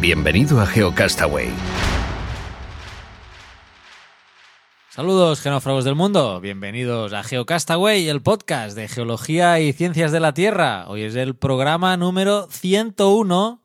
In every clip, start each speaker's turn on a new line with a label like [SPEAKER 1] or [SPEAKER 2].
[SPEAKER 1] Bienvenido a GeoCastaway.
[SPEAKER 2] Saludos, genófragos del mundo. Bienvenidos a GeoCastaway, el podcast de geología y ciencias de la Tierra. Hoy es el programa número 101,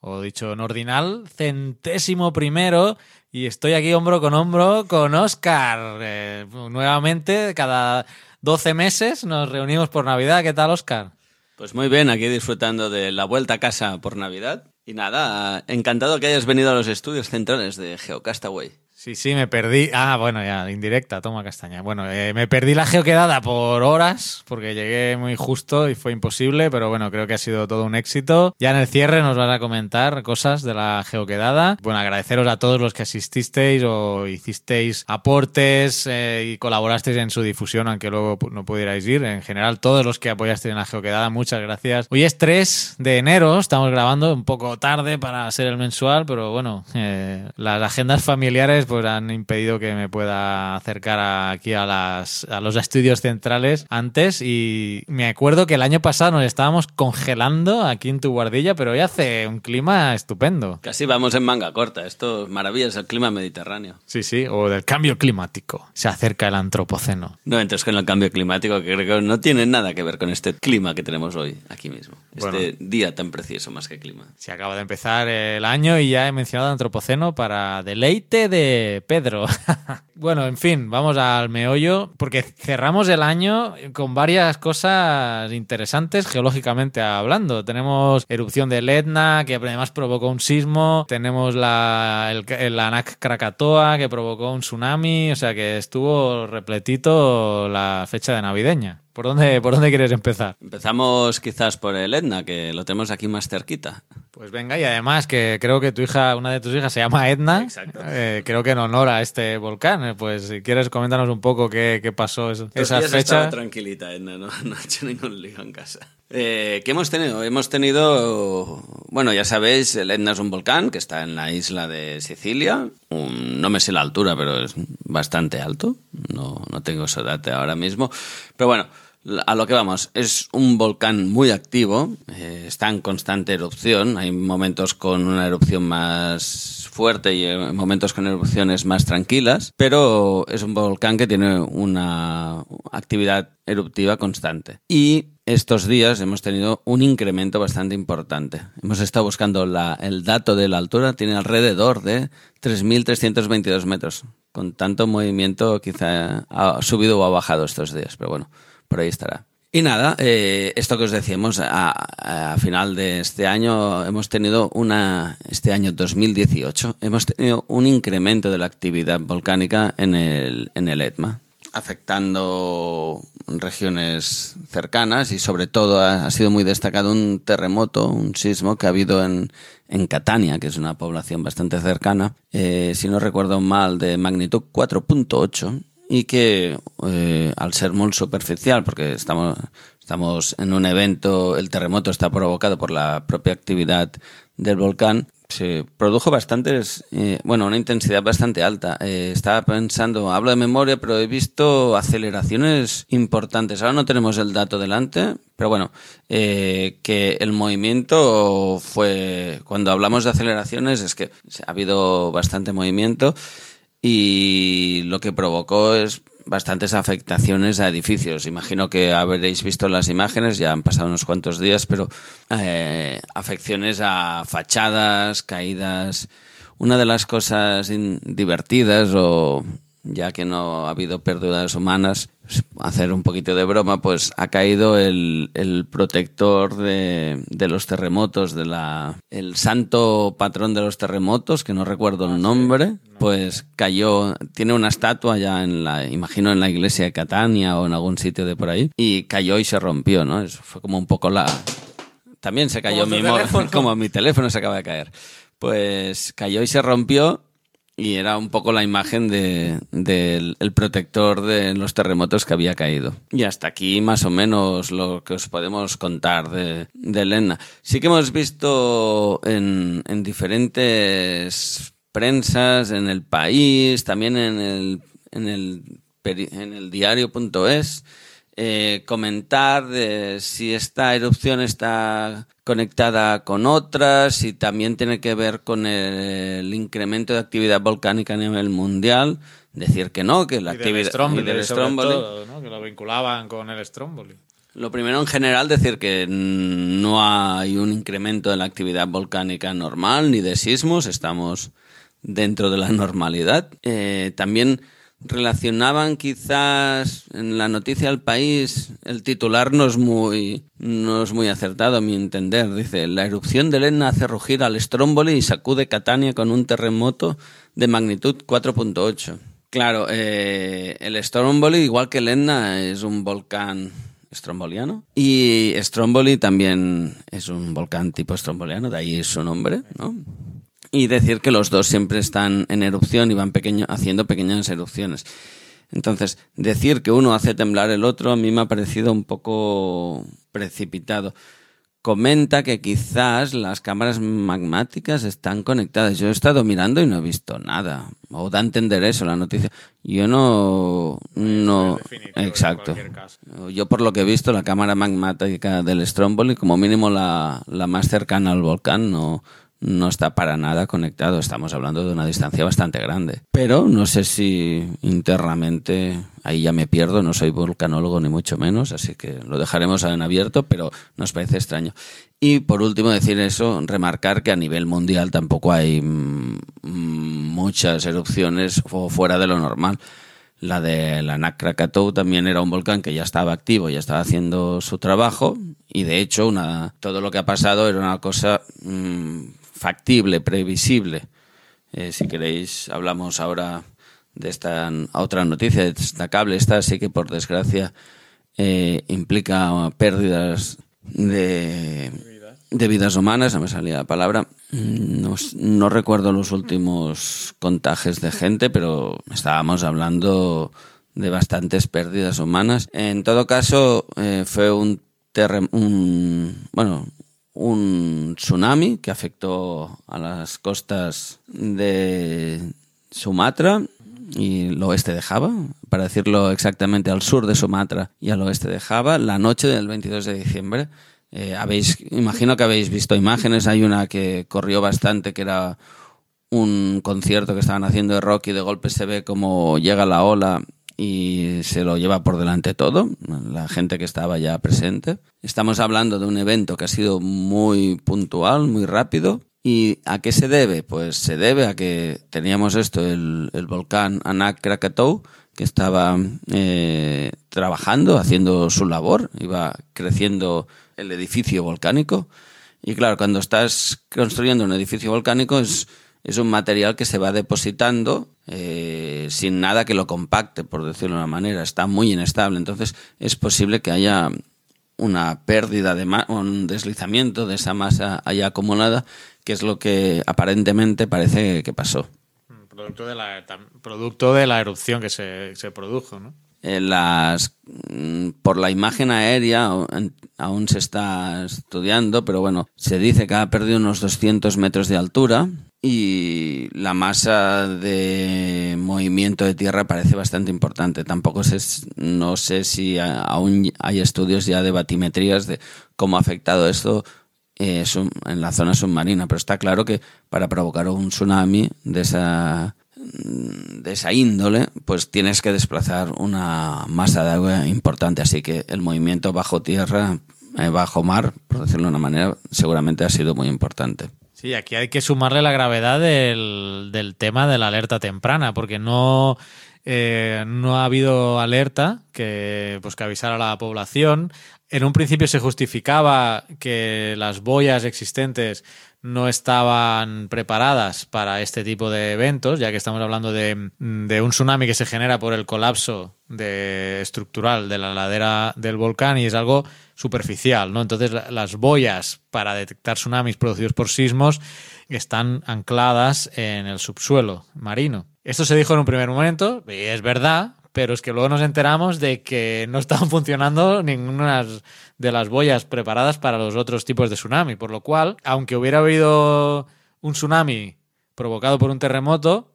[SPEAKER 2] o dicho en ordinal, centésimo primero. Y estoy aquí hombro con hombro con Oscar. Eh, nuevamente, cada 12 meses nos reunimos por Navidad. ¿Qué tal, Oscar?
[SPEAKER 3] Pues muy bien, aquí disfrutando de la vuelta a casa por Navidad. Y nada, encantado que hayas venido a los estudios centrales de GeoCastaway.
[SPEAKER 2] Sí, sí, me perdí. Ah, bueno, ya, indirecta, toma castaña. Bueno, eh, me perdí la geoquedada por horas, porque llegué muy justo y fue imposible, pero bueno, creo que ha sido todo un éxito. Ya en el cierre nos van a comentar cosas de la geoquedada. Bueno, agradeceros a todos los que asististeis o hicisteis aportes eh, y colaborasteis en su difusión, aunque luego no pudierais ir. En general, todos los que apoyasteis en la geoquedada, muchas gracias. Hoy es 3 de enero, estamos grabando un poco tarde para ser el mensual, pero bueno, eh, las agendas familiares pues han impedido que me pueda acercar aquí a, las, a los estudios centrales antes y me acuerdo que el año pasado nos estábamos congelando aquí en tu guardilla, pero hoy hace un clima estupendo.
[SPEAKER 3] Casi vamos en manga corta, esto es maravillas, el clima mediterráneo.
[SPEAKER 2] Sí, sí, o del cambio climático. Se acerca el antropoceno.
[SPEAKER 3] No entonces con el cambio climático, que creo que no tiene nada que ver con este clima que tenemos hoy aquí mismo. Este día tan precioso más que clima.
[SPEAKER 2] Se acaba de empezar el año y ya he mencionado antropoceno para deleite de Pedro. bueno, en fin, vamos al meollo, porque cerramos el año con varias cosas interesantes geológicamente hablando. Tenemos erupción del Etna, que además provocó un sismo, tenemos la, el, el Krakatoa, que provocó un tsunami, o sea que estuvo repletito la fecha de navideña. ¿Por dónde, ¿Por dónde quieres empezar?
[SPEAKER 3] Empezamos quizás por el Etna, que lo tenemos aquí más cerquita.
[SPEAKER 2] Pues venga, y además que creo que tu hija, una de tus hijas se llama Etna.
[SPEAKER 3] Exacto.
[SPEAKER 2] Eh, creo que en honor a este volcán. Eh, Pues si quieres, coméntanos un poco qué, qué pasó esa fecha.
[SPEAKER 3] tranquilita, Edna, no, no ha hecho ningún lío en casa. Eh, ¿Qué hemos tenido? Hemos tenido, bueno, ya sabéis, el Etna es un volcán que está en la isla de Sicilia. No me sé la altura, pero es bastante alto. No, no tengo ese dato ahora mismo. Pero bueno, a lo que vamos, es un volcán muy activo, eh, está en constante erupción. Hay momentos con una erupción más fuerte y eh, momentos con erupciones más tranquilas, pero es un volcán que tiene una actividad eruptiva constante. Y estos días hemos tenido un incremento bastante importante. Hemos estado buscando la- el dato de la altura, tiene alrededor de 3.322 metros. Con tanto movimiento quizá ha subido o ha bajado estos días, pero bueno, por ahí estará. Y nada, eh, esto que os decíamos, a, final de este año hemos tenido una, este año 2018, hemos tenido un incremento de la actividad volcánica en el, en el Etna, afectando regiones cercanas y sobre todo ha, sido muy destacado un terremoto, un sismo que ha habido en, en Catania, que es una población bastante cercana, eh, si no recuerdo mal, de magnitud 4.8 y que eh, al ser muy superficial, porque estamos, estamos en un evento, el terremoto está provocado por la propia actividad del volcán, se produjo bastantes, eh, bueno, una intensidad bastante alta. Eh, estaba pensando, hablo de memoria, pero he visto aceleraciones importantes. Ahora no tenemos el dato delante, pero bueno, eh, que el movimiento fue, cuando hablamos de aceleraciones, es que ha habido bastante movimiento y lo que provocó es bastantes afectaciones a edificios. Imagino que habréis visto las imágenes, ya han pasado unos cuantos días, pero eh, afecciones a fachadas, caídas. Una de las cosas divertidas o ya que no ha habido pérdidas humanas, hacer un poquito de broma, pues ha caído el, el protector de, de, los terremotos, de la, el santo patrón de los terremotos, que no recuerdo el nombre, pues cayó, tiene una estatua ya en la, imagino en la iglesia de Catania o en algún sitio de por ahí, y cayó y se rompió, ¿no? Eso fue como un poco la... También se cayó mi como mi teléfono se acaba de caer. Pues cayó y se rompió y era un poco la imagen del de, protector de los terremotos que había caído. Y hasta aquí más o menos lo que os podemos contar de, de Elena. Sí que hemos visto en, en diferentes prensas, en el país, también en el, en el, en el diario.es, eh, comentar de si esta erupción está conectada con otras, si también tiene que ver con el, incremento de actividad volcánica a nivel mundial. Decir que no, que la actividad
[SPEAKER 2] del Stromboli, que lo vinculaban con el Stromboli.
[SPEAKER 3] Lo primero, en general, decir que no hay un incremento de la actividad volcánica normal ni de sismos, estamos dentro de la normalidad. Eh, también relacionaban quizás en la noticia del país, el titular no es muy, no es muy acertado a mi entender. Dice, la erupción de Elena hace rugir al Stromboli y sacude Catania con un terremoto de magnitud 4.8. Claro, eh, el Stromboli, igual que el es un volcán estromboliano. Y Stromboli también es un volcán tipo estromboliano, de ahí su nombre, ¿no? Y decir que los dos siempre están en erupción y van pequeño, haciendo pequeñas erupciones. Entonces, decir que uno hace temblar el otro a mí me ha parecido un poco precipitado. Comenta que quizás las cámaras magmáticas están conectadas. Yo he estado mirando y no he visto nada. O da a entender eso la noticia. Yo no... no exacto. Yo por lo que he visto, la cámara magmática del Stromboli, como mínimo la, la más cercana al volcán, no, no está para nada conectado. Estamos hablando de una distancia bastante grande. Pero no sé si internamente, ahí ya me pierdo, no soy volcanólogo ni mucho menos, así que lo dejaremos en abierto, pero nos parece extraño. Y por último decir eso, remarcar que a nivel mundial tampoco hay mm, muchas erupciones fuera de lo normal. La de la Anak Krakatau también era un volcán que ya estaba activo, ya estaba haciendo su trabajo y de hecho una, todo lo que ha pasado era una cosa mmm, factible, previsible. Eh, si queréis, hablamos ahora de esta otra noticia destacable. Esta sí que, por desgracia, eh, implica pérdidas de, vidas humanas, no me salía la palabra. No, no, recuerdo los últimos contagios de gente, pero estábamos hablando de bastantes pérdidas humanas. En todo caso, eh, fue un, un bueno un tsunami que afectó a las costas de Sumatra y el oeste de Java, para decirlo exactamente al sur de Sumatra y al oeste de Java, la noche del 22 de diciembre. Eh, habéis, imagino que habéis visto imágenes, hay una que corrió bastante, que era un concierto que estaban haciendo de rock y de golpe se ve como llega la ola y se lo lleva por delante todo, la gente que estaba ya presente. Estamos hablando de un evento que ha sido muy puntual, muy rápido. ¿Y a qué se debe? Pues se debe a que teníamos esto, el, el volcán Anak Krakatau, que estaba eh, trabajando, haciendo su labor, iba creciendo el edificio volcánico. Y claro, cuando estás construyendo un edificio volcánico es es un material que se va depositando eh, sin nada que lo compacte, por decirlo de una manera. Está muy inestable. Entonces es posible que haya una pérdida de un deslizamiento de esa masa allá acumulada, que es lo que aparentemente parece que pasó.
[SPEAKER 2] Producto de la, producto de la erupción que se, se produjo, ¿no?
[SPEAKER 3] Eh, las, mm, por la imagen aérea aún se está estudiando, pero bueno, se dice que ha perdido unos 200 metros de altura y la masa de movimiento de tierra parece bastante importante. Tampoco sé, no sé si aún hay estudios ya de batimetrías de cómo ha afectado esto eh, en la zona submarina, pero está claro que para provocar un tsunami de esa de esa índole, pues tienes que desplazar una masa de agua importante, así que el movimiento bajo tierra, eh, bajo mar, por decirlo de una manera, seguramente ha sido muy importante.
[SPEAKER 2] Sí, aquí hay que sumarle la gravedad del, del tema de la alerta temprana, porque no, eh, no ha habido alerta que, pues, que avisara a la población. En un principio se justificaba que las boyas existentes no estaban preparadas para este tipo de eventos, ya que estamos hablando de, de, un tsunami que se genera por el colapso de, estructural de la ladera del volcán y es algo superficial, ¿no? Entonces las boyas para detectar tsunamis producidos por sismos están ancladas en el subsuelo marino. Esto se dijo en un primer momento, y es verdad, pero es que luego nos enteramos de que no estaban funcionando ninguna de las boyas preparadas para los otros tipos de tsunami, por lo cual, aunque hubiera habido un tsunami provocado por un terremoto,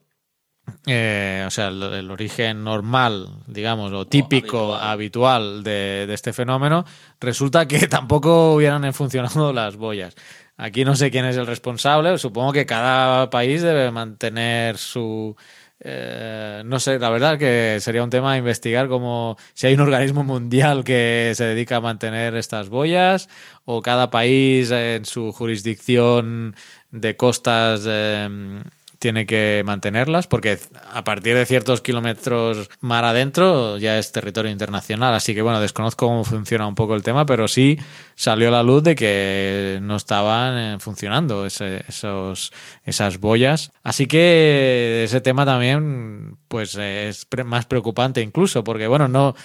[SPEAKER 2] eh, o sea, el, el, origen normal, digamos, o típico, habitual, habitual de, de, este fenómeno, resulta que tampoco hubieran funcionado las boyas. Aquí no sé quién es el responsable, supongo que cada país debe mantener su... Eh, no sé, la verdad que sería un tema a investigar como si hay un organismo mundial que se dedica a mantener estas boyas o cada país en su jurisdicción de costas eh, tiene que mantenerlas, porque a partir de ciertos kilómetros mar adentro ya es territorio internacional. Así que bueno, desconozco cómo funciona un poco el tema, pero sí salió a la luz de que no estaban eh, funcionando esos, esas boyas. Así que ese tema también pues es más preocupante incluso, porque bueno, no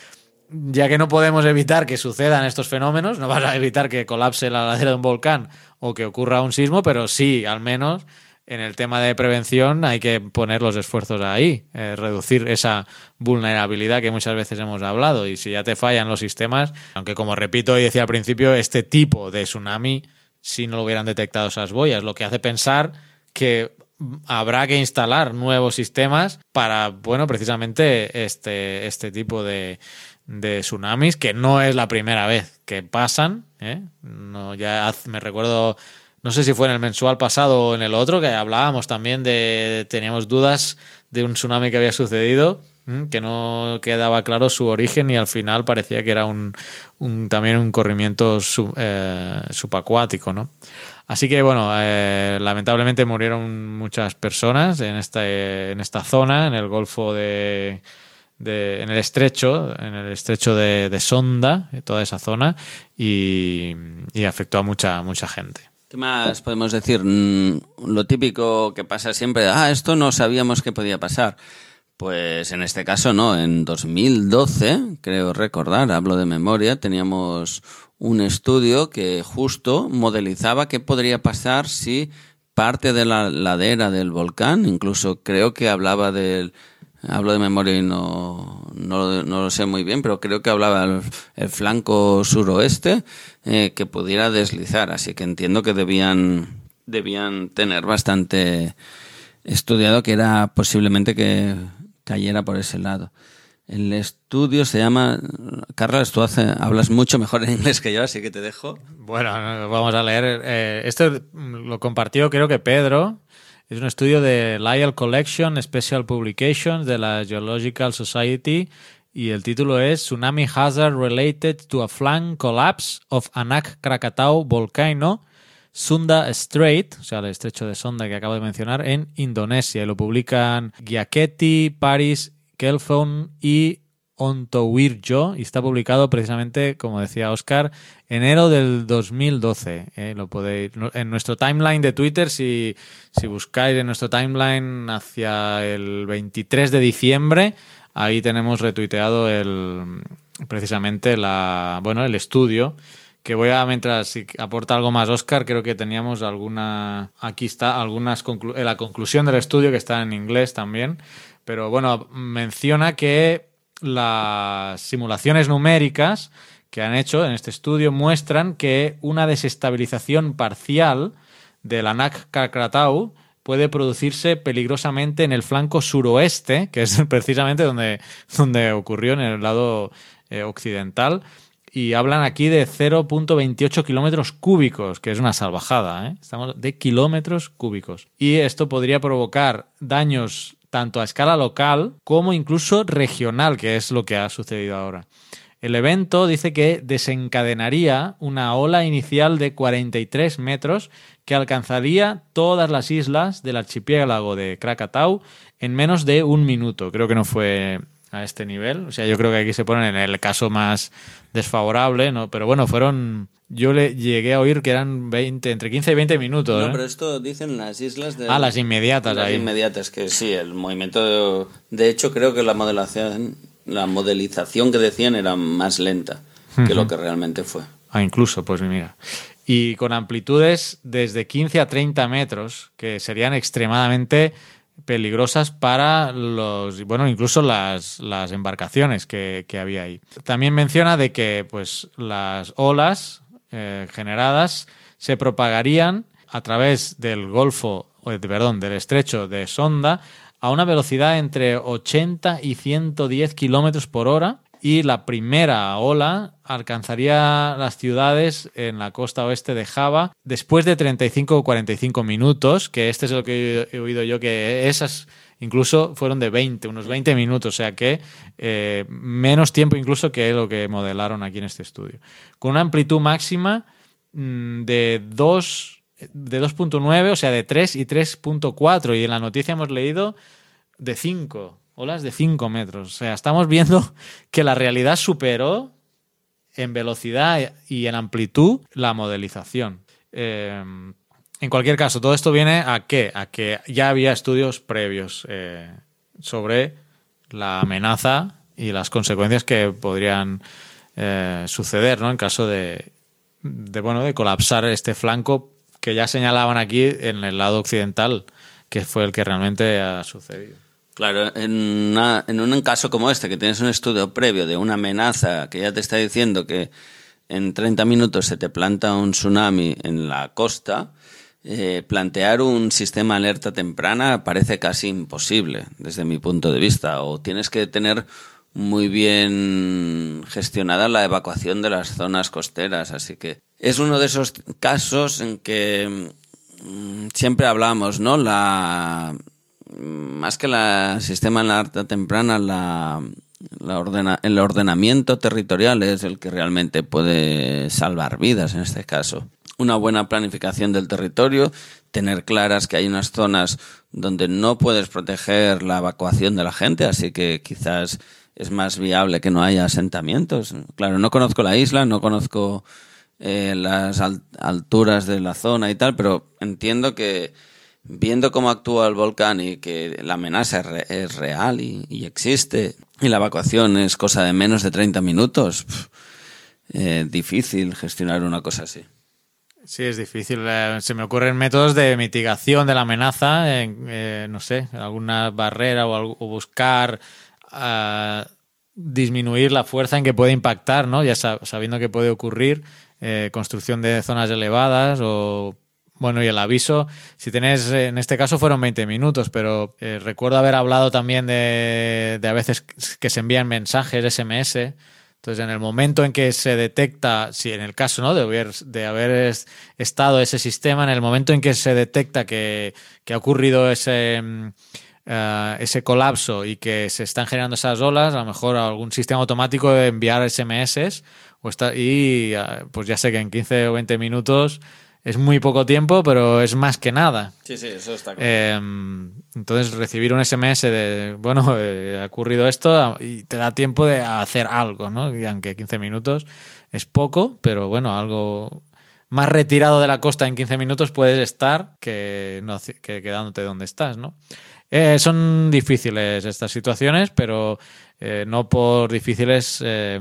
[SPEAKER 2] ya que no podemos evitar que sucedan estos fenómenos, no vas a evitar que colapse la ladera de un volcán o que ocurra un sismo, pero sí, al menos en el tema de prevención hay que poner los esfuerzos ahí, eh, reducir esa vulnerabilidad que muchas veces hemos hablado. Y si ya te fallan los sistemas, aunque como repito y decía al principio, este tipo de tsunami, si no lo hubieran detectado esas boyas, lo que hace pensar que habrá que instalar nuevos sistemas para, bueno, precisamente este, este tipo de, de tsunamis, que no es la primera vez que pasan. ¿eh? No, ya me recuerdo no sé si fue en el mensual pasado o en el otro, que hablábamos también de, teníamos dudas de un tsunami que había sucedido, que no quedaba claro su origen y al final parecía que era un, un también un corrimiento sub, eh, subacuático, ¿no? Así que bueno, eh, lamentablemente murieron muchas personas en esta, en esta zona, en el Golfo de, de, en el estrecho, en el estrecho de, de Sonda, toda esa zona, y, y afectó a mucha, mucha gente.
[SPEAKER 3] ¿Qué más podemos decir? Mm, lo típico que pasa siempre, ah, esto no sabíamos que podía pasar. Pues en este caso no, en 2012, creo recordar, hablo de memoria, teníamos un estudio que justo modelizaba qué podría pasar si parte de la ladera del volcán, incluso creo que hablaba del hablo de memoria y no, no, lo sé muy bien, pero creo que hablaba el, el flanco suroeste eh, que pudiera deslizar, así que entiendo que debían, debían tener bastante estudiado que era posiblemente que cayera por ese lado. El estudio se llama. Carlos, tú hace, hablas mucho mejor en inglés que yo, así que te dejo.
[SPEAKER 2] Bueno, vamos a leer. Eh, esto lo compartió, creo que Pedro, es un estudio de Lyell Collection Special Publications de la Geological Society y el título es Tsunami Hazard Related to a Flank Collapse of Anak Krakatau Volcano, Sunda Strait, o sea, el estrecho de Sonda que acabo de mencionar, en Indonesia. Y lo publican Giachetti, Paris, Kelfon y Ontowirjo y está publicado precisamente, como decía Oscar, enero del 2012. Eh, lo podéis en nuestro timeline de Twitter, si, si buscáis en nuestro timeline hacia el 23 de diciembre, ahí tenemos retuiteado el precisamente la bueno el estudio que voy a mientras aporta algo más Oscar creo que teníamos alguna aquí está algunas conclu la conclusión del estudio que está en inglés también pero bueno menciona que las simulaciones numéricas que han hecho en este estudio muestran que una desestabilización parcial del Anak Krakatau puede producirse peligrosamente en el flanco suroeste, que es precisamente donde, donde ocurrió en el lado eh, occidental. Y hablan aquí de 0.28 kilómetros cúbicos, que es una salvajada. ¿eh? Estamos de kilómetros cúbicos. Y esto podría provocar daños tanto a escala local como incluso regional, que es lo que ha sucedido ahora. El evento dice que desencadenaría una ola inicial de 43 metros que alcanzaría todas las islas del archipiélago de Krakatau en menos de un minuto. Creo que no fue a este nivel. O sea, yo creo que aquí se ponen en el caso más desfavorable, ¿no? Pero bueno, fueron... Yo le llegué a oír que eran 20, entre 15 y 20 minutos.
[SPEAKER 3] No,
[SPEAKER 2] ¿eh?
[SPEAKER 3] pero esto dicen las islas de...
[SPEAKER 2] Ah, las inmediatas
[SPEAKER 3] Las
[SPEAKER 2] ahí.
[SPEAKER 3] inmediatas, que sí, el movimiento... De, de hecho, creo que la modelación, la modelización que decían era más lenta que lo que realmente fue.
[SPEAKER 2] Ah, incluso, pues mira. Y con amplitudes desde 15 a 30 metros, que serían extremadamente peligrosas para los, bueno, incluso las, las embarcaciones que, que había ahí. También menciona de que pues las olas eh, generadas se propagarían a través del Golfo, perdón, del estrecho de Sonda a una velocidad entre 80 y 110 kilómetros por hora y la primera ola alcanzaría las ciudades en la costa oeste de Java después de 35 o 45 minutos, que este es lo que he oído yo, que esas incluso fueron de 20, unos 20 minutos, o sea que eh, menos tiempo incluso que lo que modelaron aquí en este estudio. Con una amplitud máxima mm, de 2 de 2.9, o sea, de 3 y 3.4 y en la noticia hemos leído de 5 olas de 5 metros. O sea, estamos viendo que la realidad superó en velocidad y en amplitud la modelización. Eh, en cualquier caso, todo esto viene a qué? A que ya había estudios previos eh, sobre la amenaza y las consecuencias que podrían eh, suceder ¿no? en caso de, de, bueno, de colapsar este flanco que ya señalaban aquí en el lado occidental, que fue el que realmente ha sucedido.
[SPEAKER 3] Claro, en, una- en un caso como este, que tienes un estudio previo de una amenaza que ya te está diciendo que en 30 minutos se te planta un tsunami en la costa, eh, plantear un sistema de alerta temprana parece casi imposible desde mi punto de vista. O tienes que tener muy bien gestionada la evacuación de las zonas costeras. Así que es uno de esos casos en que mm, siempre hablamos, ¿no? La más que la sistema en la alerta temprana, la, la ordena- el ordenamiento territorial es el que realmente puede salvar vidas en este caso. Una buena planificación del territorio, tener claras que hay unas zonas donde no puedes proteger la evacuación de la gente, así que quizás es más viable que no haya asentamientos. Claro, no conozco la isla, no conozco eh, las al- alturas de la zona y tal, pero entiendo que viendo cómo actúa el volcán y que la amenaza es, re- es real y, existe, y la evacuación es cosa de menos de 30 minutos, eh, difícil gestionar una cosa así.
[SPEAKER 2] Sí, es difícil. Eh, Se me ocurren métodos de mitigación de la amenaza, en, eh, no sé, alguna barrera o, o buscar ah, disminuir la fuerza en que puede impactar, ¿no? Ya sab- sabiendo que puede ocurrir, construcción de zonas elevadas o bueno, y el aviso, si tenés, eh, en este caso fueron 20 minutos, pero eh, recuerdo haber hablado también de, de a veces que se envían mensajes SMS. Entonces, en el momento en que se detecta, si en el caso ¿no? de haber, de haber es- estado ese sistema, en el momento en que se detecta que, que ha ocurrido ese, eh, ese colapso y que se están generando esas olas, a lo mejor algún sistema automático de enviar SMS o está, y eh, pues ya sé que en 15 o 20 minutos es muy poco tiempo, pero es más que nada.
[SPEAKER 3] Sí, sí, eso está
[SPEAKER 2] Eh, entonces, recibir un SMS de, bueno, eh, ha ocurrido esto y te da tiempo de hacer algo, ¿no? Y aunque 15 minutos es poco, pero bueno, algo más retirado de la costa en 15 minutos puedes estar que, no, que quedándote donde estás, ¿no? Eh, son difíciles estas situaciones, pero eh, no por difíciles eh,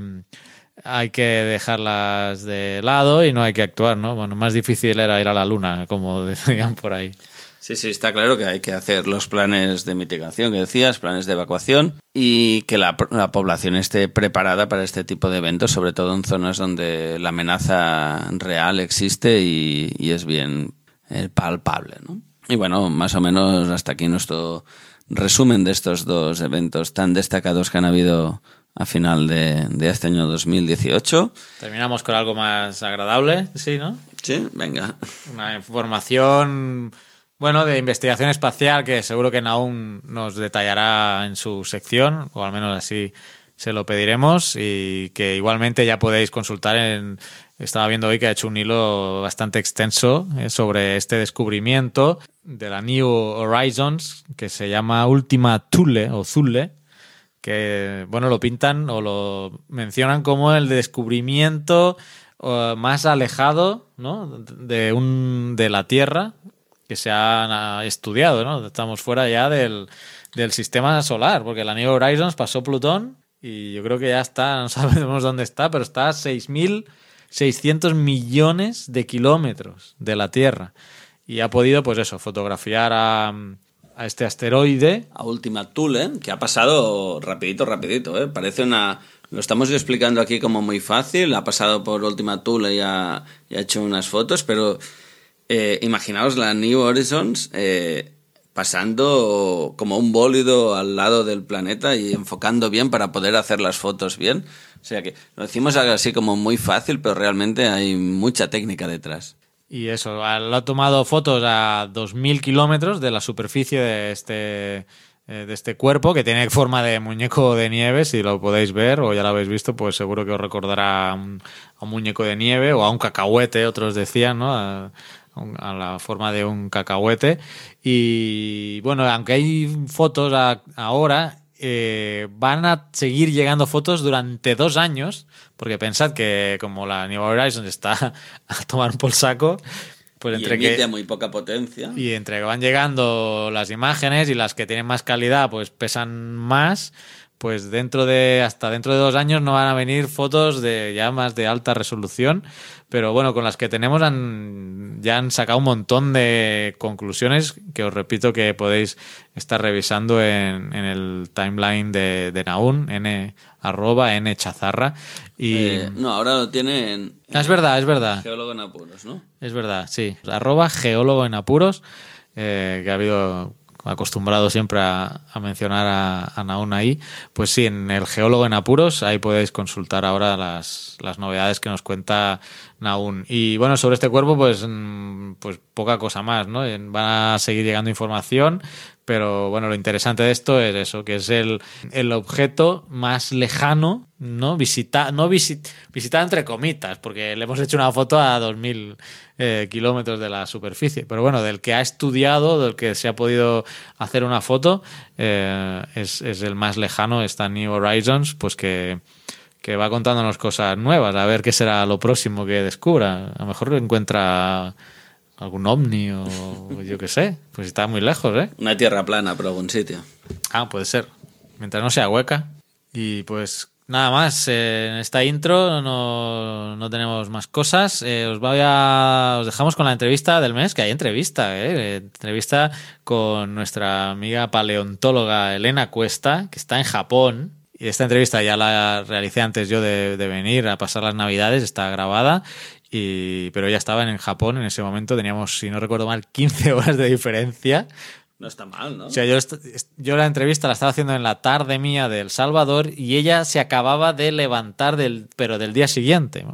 [SPEAKER 2] hay que dejarlas de lado y no hay que actuar, ¿no? Bueno, más difícil era ir a la luna, como decían por ahí.
[SPEAKER 3] Sí, sí, está claro que hay que hacer los planes de mitigación que decías, planes de evacuación y que la, la población esté preparada para este tipo de eventos, sobre todo en zonas donde la amenaza real existe y, es bien eh, palpable. ¿no? Y bueno, más o menos hasta aquí nuestro resumen de estos dos eventos tan destacados que han habido a final de, de este año 2018.
[SPEAKER 2] Terminamos con algo más agradable, sí, ¿no?
[SPEAKER 3] Sí, venga.
[SPEAKER 2] Una información, bueno, de investigación espacial que seguro que Naum nos detallará en su sección, o al menos así se lo pediremos y que igualmente ya podéis consultar en... Estaba viendo hoy que ha hecho un hilo bastante extenso eh, sobre este descubrimiento de la New Horizons que se llama Última Thule o Zule, que bueno, lo pintan o lo mencionan como el descubrimiento eh, más alejado de, un, de la Tierra que se ha estudiado. ¿no? Estamos fuera ya del, del sistema solar, porque la New Horizons pasó Plutón y yo creo que ya está, no sabemos dónde está, pero está a 6.600 millones de kilómetros de la Tierra. Y ha podido, pues eso, fotografiar a, a este asteroide.
[SPEAKER 3] A Última Thule, que ha pasado rapidito, rapidito, ¿eh? Parece una... Lo estamos explicando aquí como muy fácil, ha pasado por Última Thule y ha, hecho unas fotos, pero eh, imaginaos la New Horizons eh, pasando como un bólido al lado del planeta y enfocando bien para poder hacer las fotos bien. O sea que lo decimos así como muy fácil, pero realmente hay mucha técnica detrás.
[SPEAKER 2] Y eso, lo ha tomado fotos a 2.000 kilómetros de la superficie de este, eh, de este cuerpo que tiene forma de muñeco de nieve, si lo podéis ver o ya lo habéis visto, pues seguro que os recordará a un, muñeco de nieve o a un cacahuete, otros decían, ¿no? a la forma de un cacahuete. Y bueno, aunque hay fotos ahora, eh, van a seguir llegando fotos durante dos años, porque pensad que como la New Horizons está a tomar un saco, pues entre
[SPEAKER 3] que muy poca potencia.
[SPEAKER 2] y entre que van llegando las imágenes y las que tienen más calidad, pues pesan más pues dentro de hasta dentro de dos años no van a venir fotos de ya más de alta resolución, pero bueno, con las que tenemos han, ya han sacado un montón de conclusiones que os repito que podéis estar revisando en, el timeline de, de Naun, n arroba n chazarra y
[SPEAKER 3] eh, no ahora lo tienen
[SPEAKER 2] ah, es verdad es verdad.
[SPEAKER 3] Geólogo en apuros no
[SPEAKER 2] es verdad sí. Arroba geólogo en apuros eh, que ha habido acostumbrado siempre a, mencionar a, a ahí, pues sí, en el geólogo en apuros, ahí podéis consultar ahora las, las novedades que nos cuenta Naun. Y bueno, sobre este cuerpo, pues, mm, pues poca cosa más, ¿no? Va a seguir llegando información, pero bueno, lo interesante de esto es eso, que es el, el objeto más lejano, ¿no? Visita, no visitar entre comitas, porque le hemos hecho una foto a 2000 eh, kilómetros de la superficie. Pero bueno, del que ha estudiado, del que se ha podido hacer una foto, eh, es, es, el más lejano, está New Horizons, pues que, que va contándonos cosas nuevas, a ver qué será lo próximo que descubra. A lo mejor encuentra algún ovni o yo qué sé. Pues está muy lejos, ¿eh?
[SPEAKER 3] Una tierra plana por algún sitio.
[SPEAKER 2] Ah, puede ser. Mientras no sea hueca. Y pues nada más. Eh, en esta intro no, no tenemos más cosas. Eh, os voy a. Os dejamos con la entrevista del mes, que hay entrevista, ¿eh? Entrevista con nuestra amiga paleontóloga Elena Cuesta, que está en Japón. Y esta entrevista ya la realicé antes yo de, de venir a pasar las navidades, está grabada y, pero ya estaba en Japón en ese momento, teníamos, si no recuerdo mal, 15 horas de diferencia.
[SPEAKER 3] No está mal, ¿no?
[SPEAKER 2] O sea, yo, yo la entrevista la estaba haciendo en la tarde mía del Salvador y ella se acababa de levantar, del, pero del día siguiente.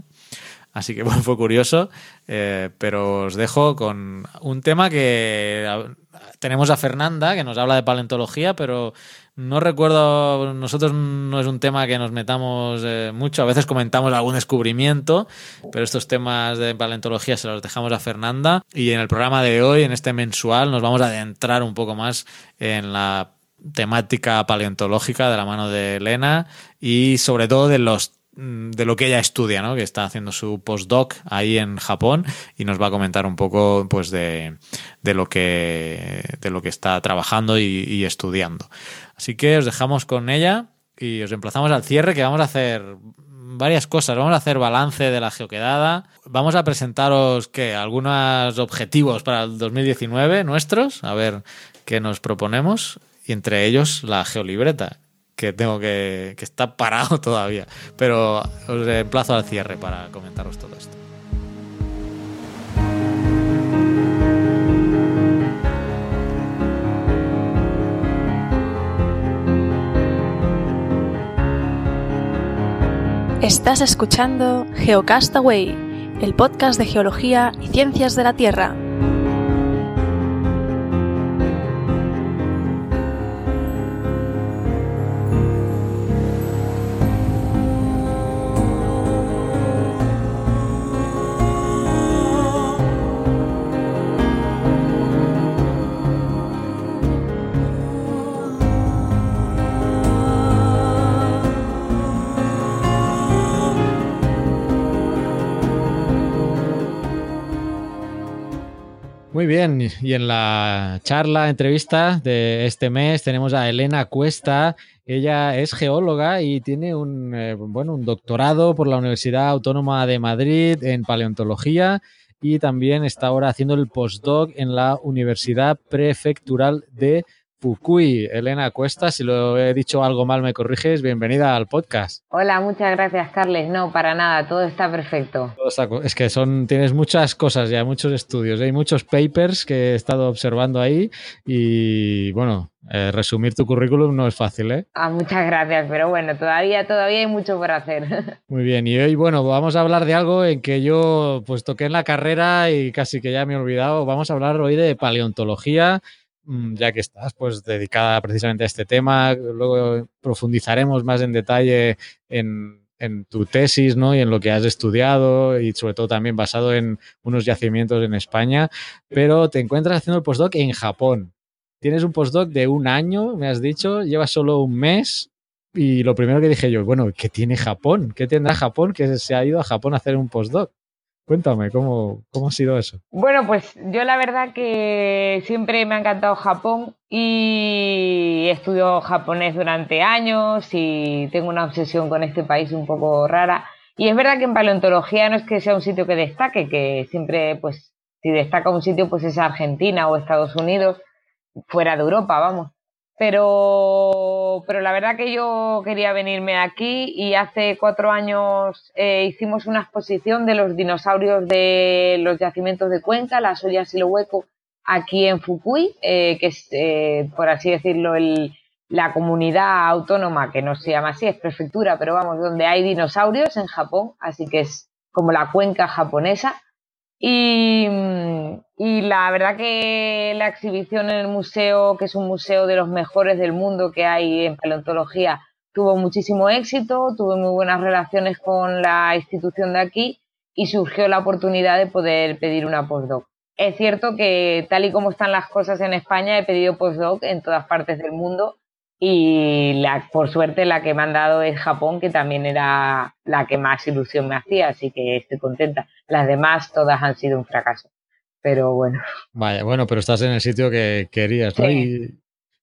[SPEAKER 2] Así que bueno, fue curioso, eh, pero os dejo con un tema que tenemos a Fernanda, que nos habla de paleontología, pero no recuerdo, nosotros no es un tema que nos metamos eh, mucho, a veces comentamos algún descubrimiento, pero estos temas de paleontología se los dejamos a Fernanda. Y en el programa de hoy, en este mensual, nos vamos a adentrar un poco más en la temática paleontológica de la mano de Elena y sobre todo de los de lo que ella estudia, ¿no? que está haciendo su postdoc ahí en Japón y nos va a comentar un poco pues de, de lo, que, de lo que está trabajando y, estudiando. Así que os dejamos con ella y os emplazamos al cierre que vamos a hacer varias cosas. Vamos a hacer balance de la geoquedada. Vamos a presentaros que algunos objetivos para el 2019 nuestros, a ver qué nos proponemos y entre ellos la geolibreta que tengo que, que está parado todavía. Pero os emplazo al cierre para comentaros todo esto.
[SPEAKER 4] Estás escuchando Geocastaway, el podcast de geología y ciencias de la Tierra.
[SPEAKER 2] Muy bien, y en la charla, entrevista de este mes tenemos a Elena Cuesta. Ella es geóloga y tiene un, eh, bueno, un doctorado por la Universidad Autónoma de Madrid en paleontología y también está ahora haciendo el postdoc en la Universidad Prefectural de Fukui. Elena Cuesta, si lo he dicho algo mal me corriges, bienvenida al podcast.
[SPEAKER 5] Hola, muchas gracias Carles. No, para nada, todo está perfecto.
[SPEAKER 2] Es que son, tienes muchas cosas ya, muchos estudios, hay muchos papers que he estado observando ahí y bueno, eh, resumir tu currículum no es fácil, ¿eh?
[SPEAKER 5] Ah, muchas gracias, pero bueno, todavía, todavía hay mucho por hacer.
[SPEAKER 2] Muy bien, y hoy, bueno, vamos a hablar de algo en que yo pues toqué en la carrera y casi que ya me he olvidado. Vamos a hablar hoy de paleontología ya que estás pues dedicada precisamente a este tema. Luego profundizaremos más en detalle en, tu tesis ¿no? y en lo que has estudiado y sobre todo también basado en unos yacimientos en España, pero te encuentras haciendo el postdoc en Japón. Tienes un postdoc de un año, me has dicho, llevas solo un mes y lo primero que dije yo, bueno, ¿qué tiene Japón? ¿Qué tendrá Japón que se ha ido a Japón a hacer un postdoc? Cuéntame, ¿cómo, ¿cómo ha sido eso?
[SPEAKER 5] Bueno, pues yo la verdad que siempre me ha encantado Japón y estudio japonés durante años y tengo una obsesión con este país un poco rara. Y es verdad que en paleontología no es que sea un sitio que destaque, que siempre, pues, si destaca un sitio, pues es Argentina o Estados Unidos, fuera de Europa, vamos. Pero, pero la verdad que yo quería venirme aquí y hace cuatro años eh, hicimos una exposición de los dinosaurios de los yacimientos de Cuenca, las ollas y lo hueco, aquí en Fukui, eh, que es, eh, por así decirlo, el, la comunidad autónoma, que no se llama así, es prefectura, pero vamos, donde hay dinosaurios en Japón, así que es como la cuenca japonesa. Y, la verdad que la exhibición en el museo, que es un museo de los mejores del mundo que hay en paleontología, tuvo muchísimo éxito, tuve muy buenas relaciones con la institución de aquí y surgió la oportunidad de poder pedir una postdoc. Es cierto que tal y como están las cosas en España, he pedido postdoc en todas partes del mundo y la, por suerte la que me han dado es Japón, que también era la que más ilusión me hacía, así que estoy contenta. Las demás todas han sido un fracaso, pero bueno.
[SPEAKER 2] Vaya, bueno, pero estás en el sitio que querías, ¿no?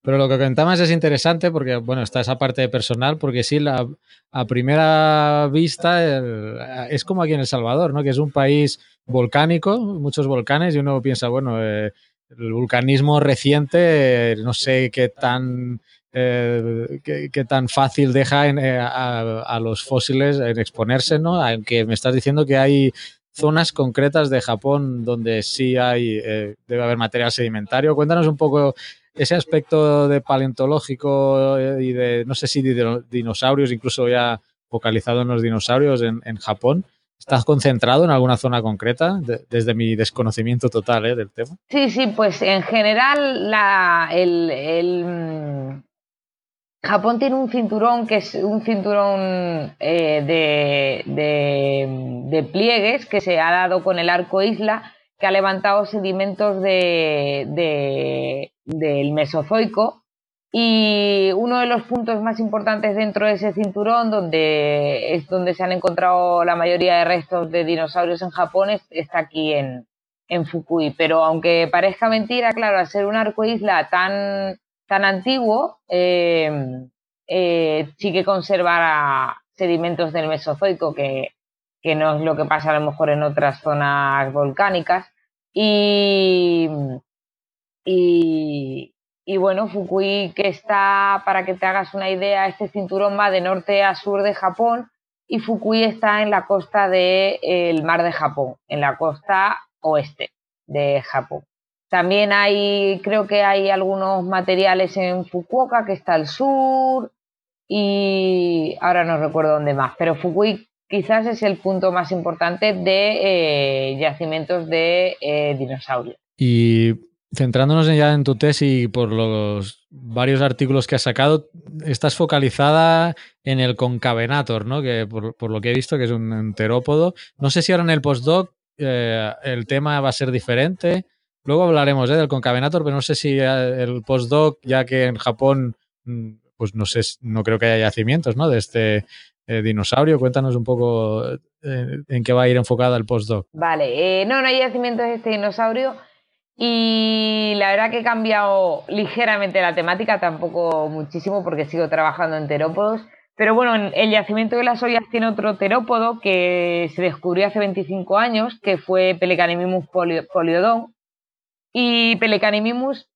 [SPEAKER 2] pero lo que comentabas es interesante porque, bueno, está esa parte personal, porque sí, la, a primera vista es como aquí en El Salvador, ¿no? Que es un país volcánico, muchos volcanes, y uno piensa, bueno, eh, el vulcanismo reciente, no sé qué tan eh, qué, tan fácil deja eh, a, los fósiles en exponerse, ¿no? Aunque me estás diciendo que hay zonas concretas de Japón donde sí hay, eh, debe haber material sedimentario. Cuéntanos un poco ese aspecto de paleontológico y de, no sé si dinosaurios, incluso ya focalizado en los dinosaurios en, Japón. ¿Estás concentrado en alguna zona concreta desde mi desconocimiento total del tema?
[SPEAKER 5] Sí, sí, pues en general la, el, Japón tiene un cinturón que es un cinturón eh, de, pliegues que se ha dado con el arco isla que ha levantado sedimentos de, del Mesozoico y uno de los puntos más importantes dentro de ese cinturón, donde es donde se han encontrado la mayoría de restos de dinosaurios en Japón, está aquí en, en Fukui. Pero aunque parezca mentira, claro, al ser un arco isla tan tan antiguo eh, eh, sí que conserva sedimentos del Mesozoico, que, no es lo que pasa a lo mejor en otras zonas volcánicas. Y, y, bueno, Fukui, que está, para que te hagas una idea, este cinturón va de norte a sur de Japón y Fukui está en la costa del mar de Japón, en la costa oeste de Japón. También hay, creo que hay algunos materiales en Fukuoka, que está al sur, y ahora no recuerdo dónde más, pero Fukui quizás es el punto más importante de eh, yacimientos de eh, dinosaurios.
[SPEAKER 2] Y centrándonos ya en tu tesis por los varios artículos que has sacado, estás focalizada en el concavenator, ¿no? Que por, lo que he visto que es un enterópodo. No sé si ahora en el postdoc eh, el tema va a ser diferente Luego hablaremos ¿eh? del concavenator, pero no sé si el postdoc, ya que en Japón, mm, pues no sé, no creo que haya yacimientos, ¿no? De este eh, dinosaurio. Cuéntanos un poco eh, en qué va a ir enfocada el postdoc.
[SPEAKER 5] Vale, no, no hay yacimientos de este dinosaurio. Y la verdad que he cambiado ligeramente la temática, tampoco muchísimo porque sigo trabajando en terópodos. Pero bueno, el yacimiento de las ollas tiene otro terópodo que se descubrió hace 25 años, que fue Pelecanimimus poliodon. Y Pelecanimimus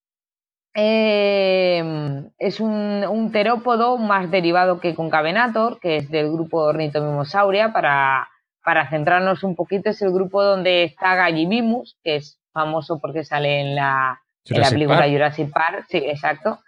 [SPEAKER 5] eh, es un, terópodo más derivado que Concavenator, que es del grupo Ornitomimosauria, para, para centrarnos un poquito, es el grupo donde está Gallimimus, que es famoso porque sale en la, película Jurassic Park, sí, exacto.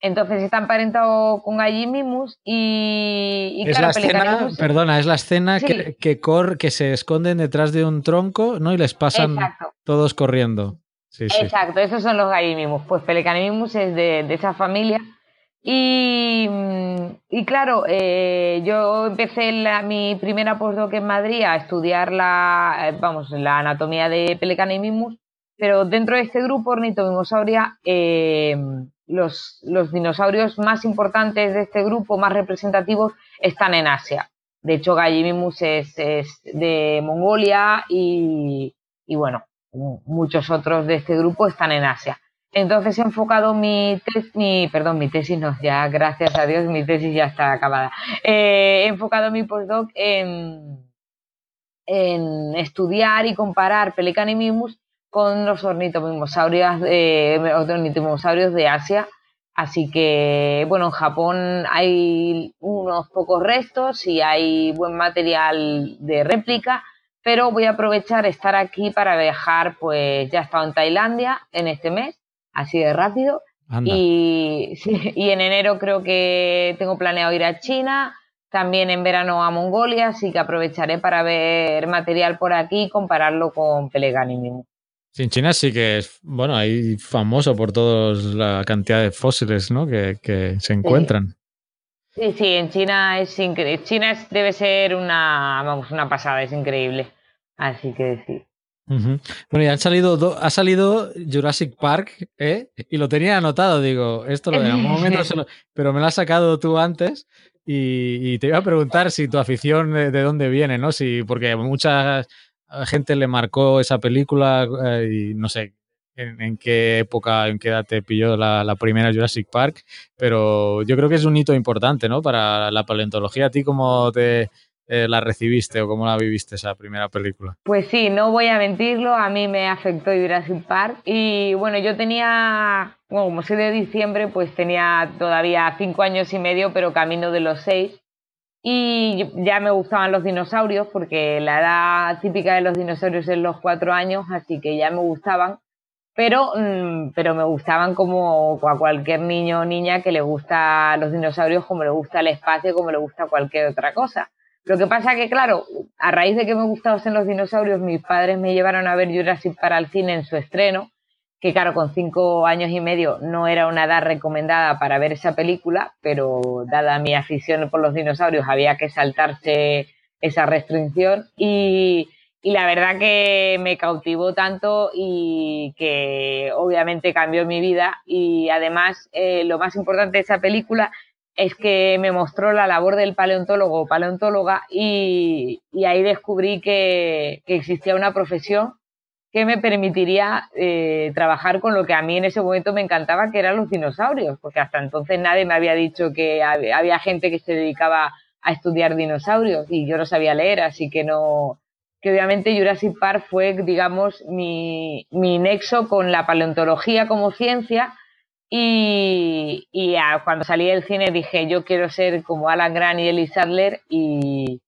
[SPEAKER 5] Entonces está emparentado con Gallimimus y,
[SPEAKER 2] es la escena, perdona, es la escena que, que, que se esconden detrás de un tronco, ¿no? Y les pasan todos corriendo.
[SPEAKER 5] Exacto, esos son los Gallimimus. Pues Pelecanimimus es de, esa familia. Y, y claro, eh, yo empecé mi primera postdoc en Madrid a estudiar la, eh, vamos, la anatomía de Pelecanimimus, pero dentro de este grupo ornitomimosauria, eh, los, los dinosaurios más importantes de este grupo, más representativos, están en Asia. De hecho, Gallimimus es, es de Mongolia y, y bueno, muchos otros de este grupo están en Asia. Entonces he enfocado mi, tesis, perdón, mi tesis no, ya gracias a Dios mi tesis ya está acabada. Eh, he enfocado mi postdoc en, en estudiar y comparar Pelecanimimus con los ornitomimosaurios de, ornitomimosaurios de Asia. Así que, bueno, en Japón hay unos pocos restos y hay buen material de réplica, pero voy a aprovechar estar aquí para viajar, pues ya he estado en Tailandia en este mes, así de rápido. Y, y en enero creo que tengo planeado ir a China, también en verano a Mongolia, así que aprovecharé para ver material por aquí y compararlo con Peleganimium.
[SPEAKER 2] Sí, en China sí que es, bueno, ahí famoso por toda la cantidad de fósiles ¿no? que, se encuentran.
[SPEAKER 5] Sí. sí, en China es increíble. China debe ser una, vamos, una pasada, es increíble. Así que sí.
[SPEAKER 2] Bueno, y han salido ha salido Jurassic Park, ¿eh? Y lo tenía anotado, digo, esto lo de algún momento, pero me lo has sacado tú antes y, te iba a preguntar si tu afición de, dónde viene, ¿no? Si, porque mucha gente le marcó esa película eh, y no sé en, qué época, en qué edad te pilló la, la, primera Jurassic Park, pero yo creo que es un hito importante, ¿no? Para la paleontología. ¿A ti cómo te, eh, la recibiste o cómo la viviste esa primera película?
[SPEAKER 5] Pues sí, no voy a mentirlo, a mí me afectó Jurassic Park y bueno, yo tenía, como soy de diciembre, pues tenía todavía cinco años y medio, pero camino de los seis y ya me gustaban los dinosaurios porque la edad típica de los dinosaurios es los cuatro años, así que ya me gustaban. Pero, mm, pero me gustaban como a cualquier niño o niña que le gusta los dinosaurios, como le gusta el espacio, como le gusta cualquier otra cosa. Lo que pasa que, claro, a raíz de que me gustaban los dinosaurios, mis padres me llevaron a ver Jurassic para el cine en su estreno, que claro, con cinco años y medio no era una edad recomendada para ver esa película, pero dada mi afición por los dinosaurios había que saltarse esa restricción. Y, la verdad que me cautivó tanto y que obviamente cambió mi vida. Y además eh, lo más importante de esa película es que me mostró la labor del paleontólogo o paleontóloga y, ahí descubrí que, existía una profesión que me permitiría eh, trabajar con lo que a mí en ese momento me encantaba, que eran los dinosaurios, porque hasta entonces nadie me había dicho que había gente que se dedicaba a estudiar dinosaurios y yo no sabía leer, así que no, que obviamente Jurassic Park fue, digamos, mi, mi nexo con la paleontología como ciencia y, cuando salí del cine dije, yo quiero ser como Alan Grant y Ellie Sadler y,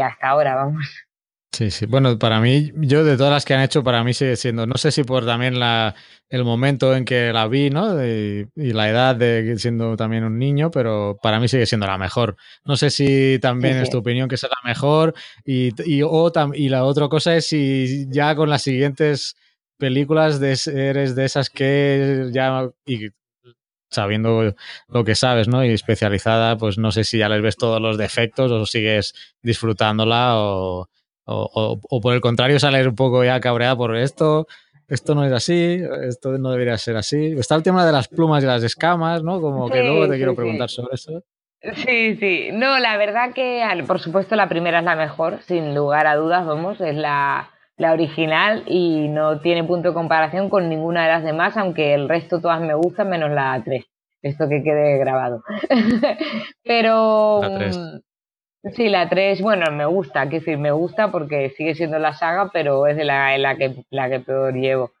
[SPEAKER 5] hasta ahora, vamos.
[SPEAKER 2] Sí, sí. Bueno, para mí, yo de todas las que han hecho, para mí sigue siendo, no sé si por también la, el momento en que la vi, ¿no? y la edad de siendo también un niño, pero para mí sigue siendo la mejor. No sé si también es tu opinión que es la mejor y, y, y la otra cosa es si ya con las siguientes películas de, eres de esas que ya, y sabiendo lo que sabes, ¿no? Y especializada, pues no sé si ya les ves todos los defectos o sigues disfrutándola o, o, por el contrario sales un poco ya cabreada por esto, esto no es así, esto no debería ser así. Está el tema de las plumas y las escamas, ¿no? Como que luego te quiero preguntar sobre eso.
[SPEAKER 5] Sí, sí. No, la verdad que, por supuesto, la primera es la mejor, sin lugar a dudas, vamos, es la, la original y no tiene punto de comparación con ninguna de las demás, aunque el resto todas me gustan menos la 3. Esto que quede grabado. Pero
[SPEAKER 2] La 3.
[SPEAKER 5] mm, sí, la 3, bueno, me gusta, quiero decir, me gusta porque sigue siendo la saga, pero es de la, la que la que peor llevo.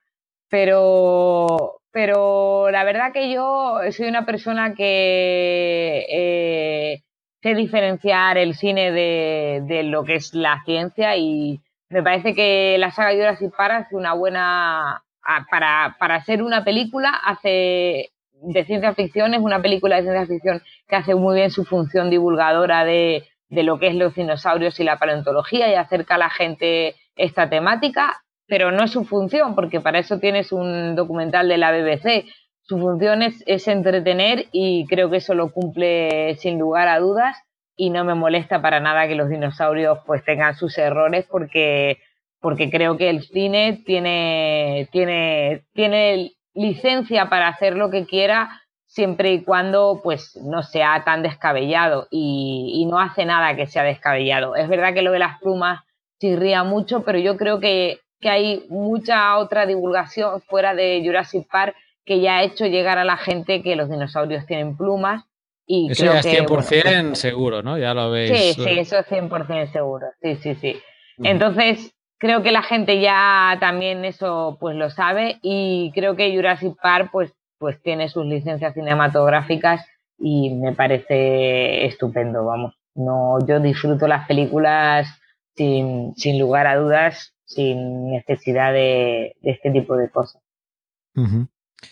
[SPEAKER 5] Pero pero la verdad que yo soy una persona que eh, sé diferenciar el cine de, de lo que es la ciencia y me parece que la saga Jurassic Park hace una buena a- para, para ser una película hace de ciencia ficción es una película de ciencia ficción que hace muy bien su función divulgadora de, de lo que es los dinosaurios y la paleontología y acerca a la gente esta temática, pero no es su función, porque para eso tienes un documental de la BBC. Su función es, es entretener y creo que eso lo cumple sin lugar a dudas y no me molesta para nada que los dinosaurios pues tengan sus errores porque porque creo que el cine tiene tiene tiene licencia para hacer lo que quiera siempre y cuando pues no sea tan descabellado y, no hace nada que sea descabellado. Es verdad que lo de las plumas chirría mucho, pero yo creo que, que hay mucha otra divulgación fuera de Jurassic Park que ya ha hecho llegar a la gente que los dinosaurios tienen plumas y
[SPEAKER 2] Eso ya es
[SPEAKER 5] que,
[SPEAKER 2] 100%
[SPEAKER 5] bueno,
[SPEAKER 2] seguro, ¿no? Ya lo habéis.
[SPEAKER 5] Sí, sí, eso es 100% seguro. Sí, sí, sí. Entonces, creo que la gente ya también eso pues lo sabe y creo que Jurassic Park pues, pues tiene sus licencias cinematográficas y me parece estupendo, vamos. No, yo disfruto las películas sin, sin lugar a dudas, sin necesidad de, de este tipo de cosas,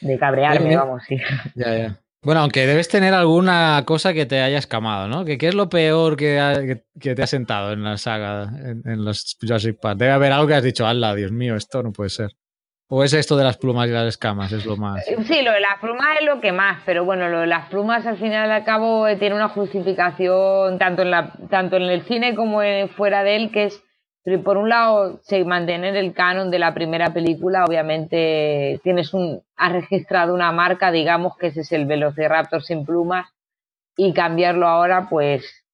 [SPEAKER 5] de cabrearme,
[SPEAKER 2] Bien.
[SPEAKER 5] vamos, sí.
[SPEAKER 2] Ya, ya. Bueno, aunque debes tener alguna cosa que te haya escamado, ¿no? ¿Qué, es lo peor que, te ha sentado en la saga, en, en los Jurassic Park? Debe haber algo que has dicho, ala, Dios mío, esto no puede ser. ¿O es esto de las plumas y las escamas? Es lo más.
[SPEAKER 5] Sí, lo de las plumas es lo que más, pero bueno, lo de las plumas al final y al cabo eh, tiene una justificación tanto en, el cine como fuera de él, que es, eh, por un lado, se mantener el canon de la primera película, obviamente tienes un, has registrado una marca, digamos que ese es el Velociraptor sin plumas, y cambiarlo ahora, pues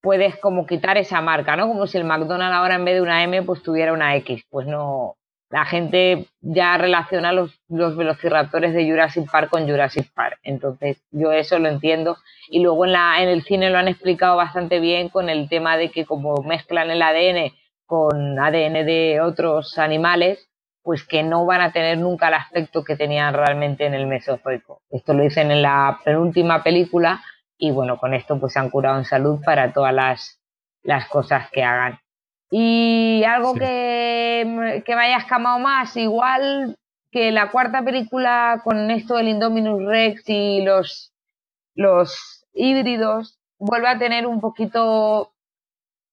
[SPEAKER 5] puedes como quitar esa marca, ¿no? Como si el McDonald's ahora en vez de una M pues tuviera una X, pues no, la gente ya relaciona los, los velociraptores de Jurassic Park con Jurassic Park. Entonces, yo eso lo entiendo. Y luego en, la, en el cine lo han explicado bastante bien con el tema de que como mezclan el ADN con ADN de otros animales, pues que no van a tener nunca el aspecto que tenían realmente en el Mesozoico. Esto lo dicen en la penúltima película y bueno, con esto pues se han curado en salud para todas las, las cosas que hagan. Y algo
[SPEAKER 2] Sí.
[SPEAKER 5] que, que me haya escamado más, igual que la cuarta película con esto del Indominus Rex y los, los híbridos, vuelve a tener un poquito,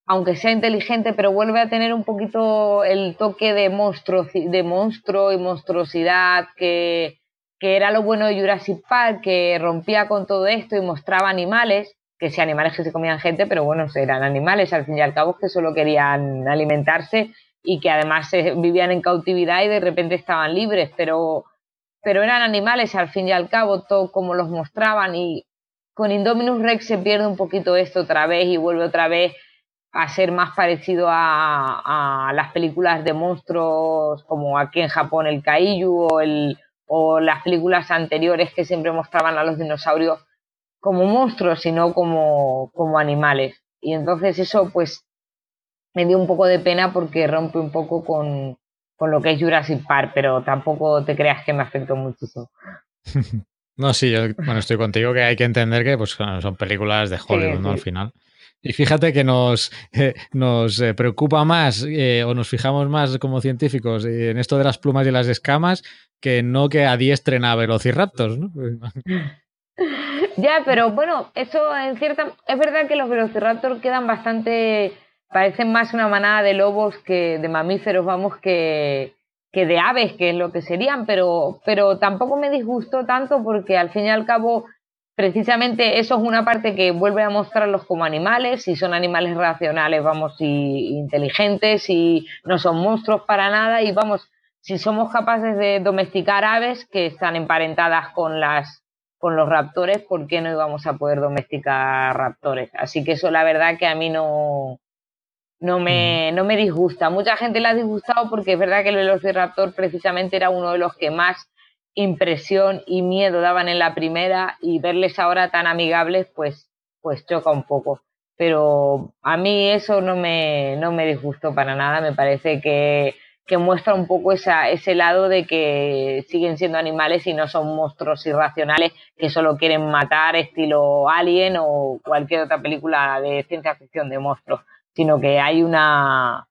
[SPEAKER 5] aunque sea inteligente, pero vuelve a tener un poquito el toque de monstruo, de monstruo y monstruosidad que, que era lo bueno de Jurassic Park, que rompía con todo esto y mostraba animales, que sí, animales que se comían gente, pero bueno, eran animales al fin y al cabo que solo querían alimentarse y que además eh, vivían en cautividad y de repente estaban libres, pero, pero eran animales al fin y al cabo, todo como los mostraban y con Indominus Rex se pierde un poquito esto otra vez y vuelve otra vez a ser más parecido a, a las películas de monstruos como aquí en Japón el Kaiju o las películas anteriores que siempre mostraban a los dinosaurios como monstruos, sino como, como animales. Y entonces eso pues me dio un poco de pena porque rompe un poco con, con lo que es Jurassic Park, pero tampoco te creas que me afectó muchísimo.
[SPEAKER 2] No, sí, yo bueno, estoy contigo que hay que entender que pues, son películas de Hollywood, ¿no?
[SPEAKER 5] sí.
[SPEAKER 2] Al final. Y fíjate que nos, eh, nos eh, preocupa más eh, o nos fijamos más como científicos en esto de las plumas y las escamas que no que adiestren a velociraptors, ¿no?
[SPEAKER 5] Ya, pero bueno, eso en cierta... Es verdad que los velociraptor quedan bastante... Parecen más una manada de lobos que de mamíferos, vamos, que, de aves, que es lo que serían, pero, pero tampoco me disgustó tanto porque al fin y al cabo, precisamente eso es una parte que vuelve a mostrarlos como animales, si son animales racionales, vamos, y inteligentes, y no son monstruos para nada, y vamos, si somos capaces de domesticar aves que están emparentadas con las con los raptores, ¿por qué no íbamos a poder domesticar raptores? Así que eso la verdad que a mí no, no me, no me disgusta. Mucha gente le ha disgustado porque es verdad que el Velociraptor precisamente era uno de los que más impresión y miedo daban en la primera y verles ahora tan amigables pues, pues choca un poco. Pero a mí eso no me, no me disgustó para nada, me parece que, que muestra un poco esa, ese lado de que siguen siendo animales y no son monstruos irracionales que solo quieren matar estilo Alien o cualquier otra película de ciencia ficción de monstruos, sino que hay una,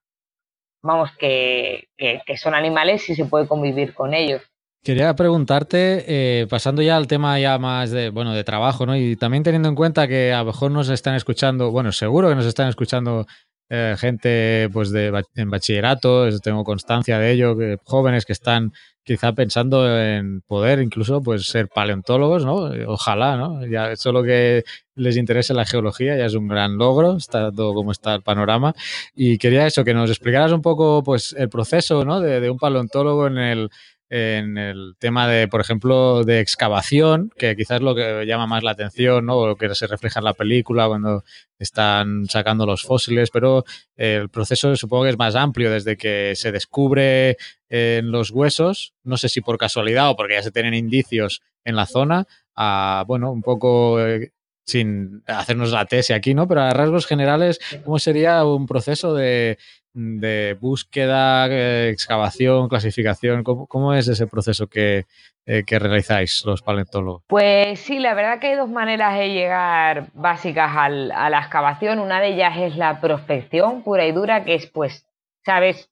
[SPEAKER 5] vamos, que, que, son animales y se puede convivir con ellos.
[SPEAKER 2] Quería preguntarte, eh, pasando ya al tema ya más de, bueno, de trabajo, ¿no? Y también teniendo en cuenta que a lo mejor nos están escuchando, bueno, seguro que nos están escuchando eh, gente pues de en bachillerato, tengo constancia de ello, jóvenes que están quizá pensando en poder incluso pues ser paleontólogos, ¿no? Ojalá, ¿no? Ya solo que les interese la geología ya es un gran logro, está todo como está el panorama. Y quería eso, que nos explicaras un poco pues el proceso, ¿no? de un paleontólogo en el en el tema de, por ejemplo, de excavación, que quizás lo que llama más la atención, ¿no? O que se refleja en la película cuando están sacando los fósiles, pero el proceso supongo que es más amplio, desde que se descubre en los huesos, no sé si por casualidad o porque ya se tienen indicios en la zona, a, bueno, un poco eh, sin hacernos la tesis aquí, ¿no? Pero a rasgos generales, ¿cómo sería un proceso de, de búsqueda, eh, excavación, clasificación? ¿Cómo, es ese proceso que, eh, que, realizáis los paleontólogos?
[SPEAKER 5] Pues sí, la verdad que hay dos maneras de llegar básicas al, a la excavación. Una de ellas es la prospección pura y dura, que es pues, sabes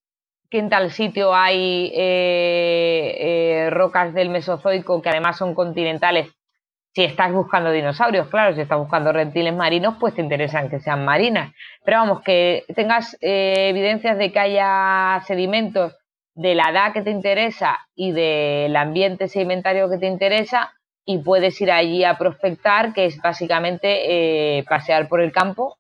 [SPEAKER 5] que en tal sitio hay eh, rocas del Mesozoico que además son continentales si estás buscando dinosaurios, claro, si estás buscando reptiles marinos, pues te interesan que sean marinas. Pero vamos, que tengas eh, evidencias de que haya sedimentos de la edad que te interesa y del ambiente sedimentario que te interesa y puedes ir allí a prospectar, que es básicamente eh, pasear por el campo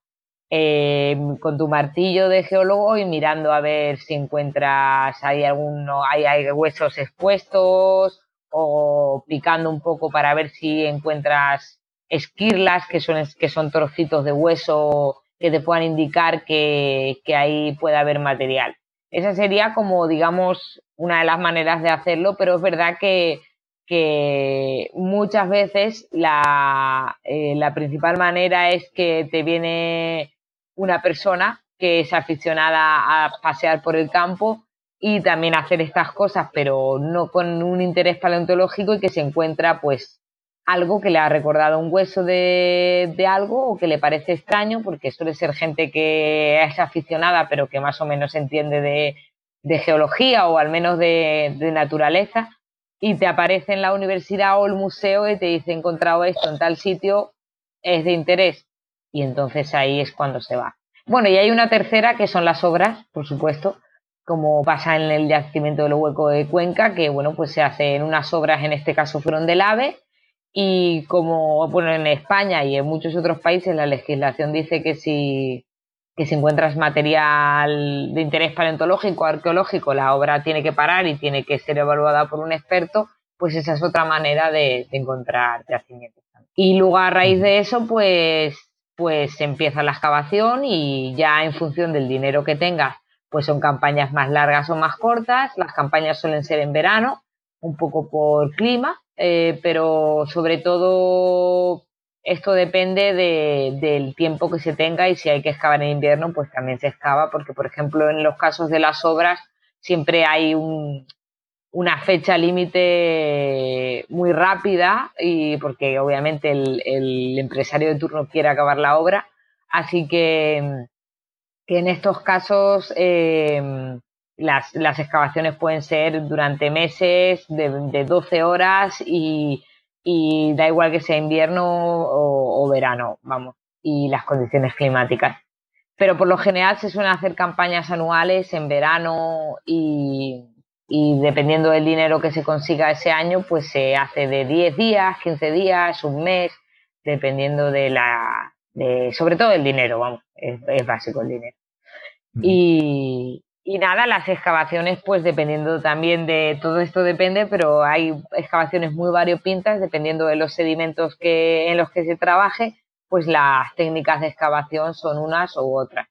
[SPEAKER 5] eh, con tu martillo de geólogo y mirando a ver si encuentras hay alguno, hay, hay huesos expuestos o picando un poco para ver si encuentras esquirlas, que son, que son trocitos de hueso que te puedan indicar que, que ahí puede haber material. Esa sería como, digamos, una de las maneras de hacerlo, pero es verdad que, que muchas veces la, eh, la principal manera es que te viene una persona que es aficionada a pasear por el campo y también hacer estas cosas, pero no con un interés paleontológico y que se encuentra pues algo que le ha recordado un hueso de, de, algo o que le parece extraño, porque suele ser gente que es aficionada pero que más o menos entiende de, de geología o al menos de, de, naturaleza, y te aparece en la universidad o el museo y te dice he encontrado esto en tal sitio, es de interés. Y entonces ahí es cuando se va. Bueno, y hay una tercera que son las obras, por supuesto, como pasa en el yacimiento del hueco de Cuenca, que bueno, pues se hacen unas obras, en este caso fueron del AVE, y como bueno, en España y en muchos otros países la legislación dice que si, que si encuentras material de interés paleontológico, arqueológico, la obra tiene que parar y tiene que ser evaluada por un experto, pues esa es otra manera de, de encontrar yacimientos. Y luego a raíz de eso, pues, pues empieza la excavación y ya en función del dinero que tengas pues son campañas más largas o más cortas. Las campañas suelen ser en verano, un poco por clima, eh, pero sobre todo esto depende de, del tiempo que se tenga y si hay que excavar en invierno, pues también se excava, porque por ejemplo en los casos de las obras siempre hay un, una fecha límite muy rápida y porque obviamente el, el empresario de turno quiere acabar la obra. Así que que en estos casos eh, las, las, excavaciones pueden ser durante meses, de, de 12 horas y, y, da igual que sea invierno o, verano, vamos, y las condiciones climáticas. Pero por lo general se suelen hacer campañas anuales en verano y, y dependiendo del dinero que se consiga ese año, pues se hace de 10 días, 15 días, un mes, dependiendo de la, de, sobre todo el dinero, vamos, es, es básico el dinero. Y, y, nada, las excavaciones, pues dependiendo también de todo esto depende, pero hay excavaciones muy variopintas, dependiendo de los sedimentos que, en los que se trabaje, pues las técnicas de excavación son unas u otras.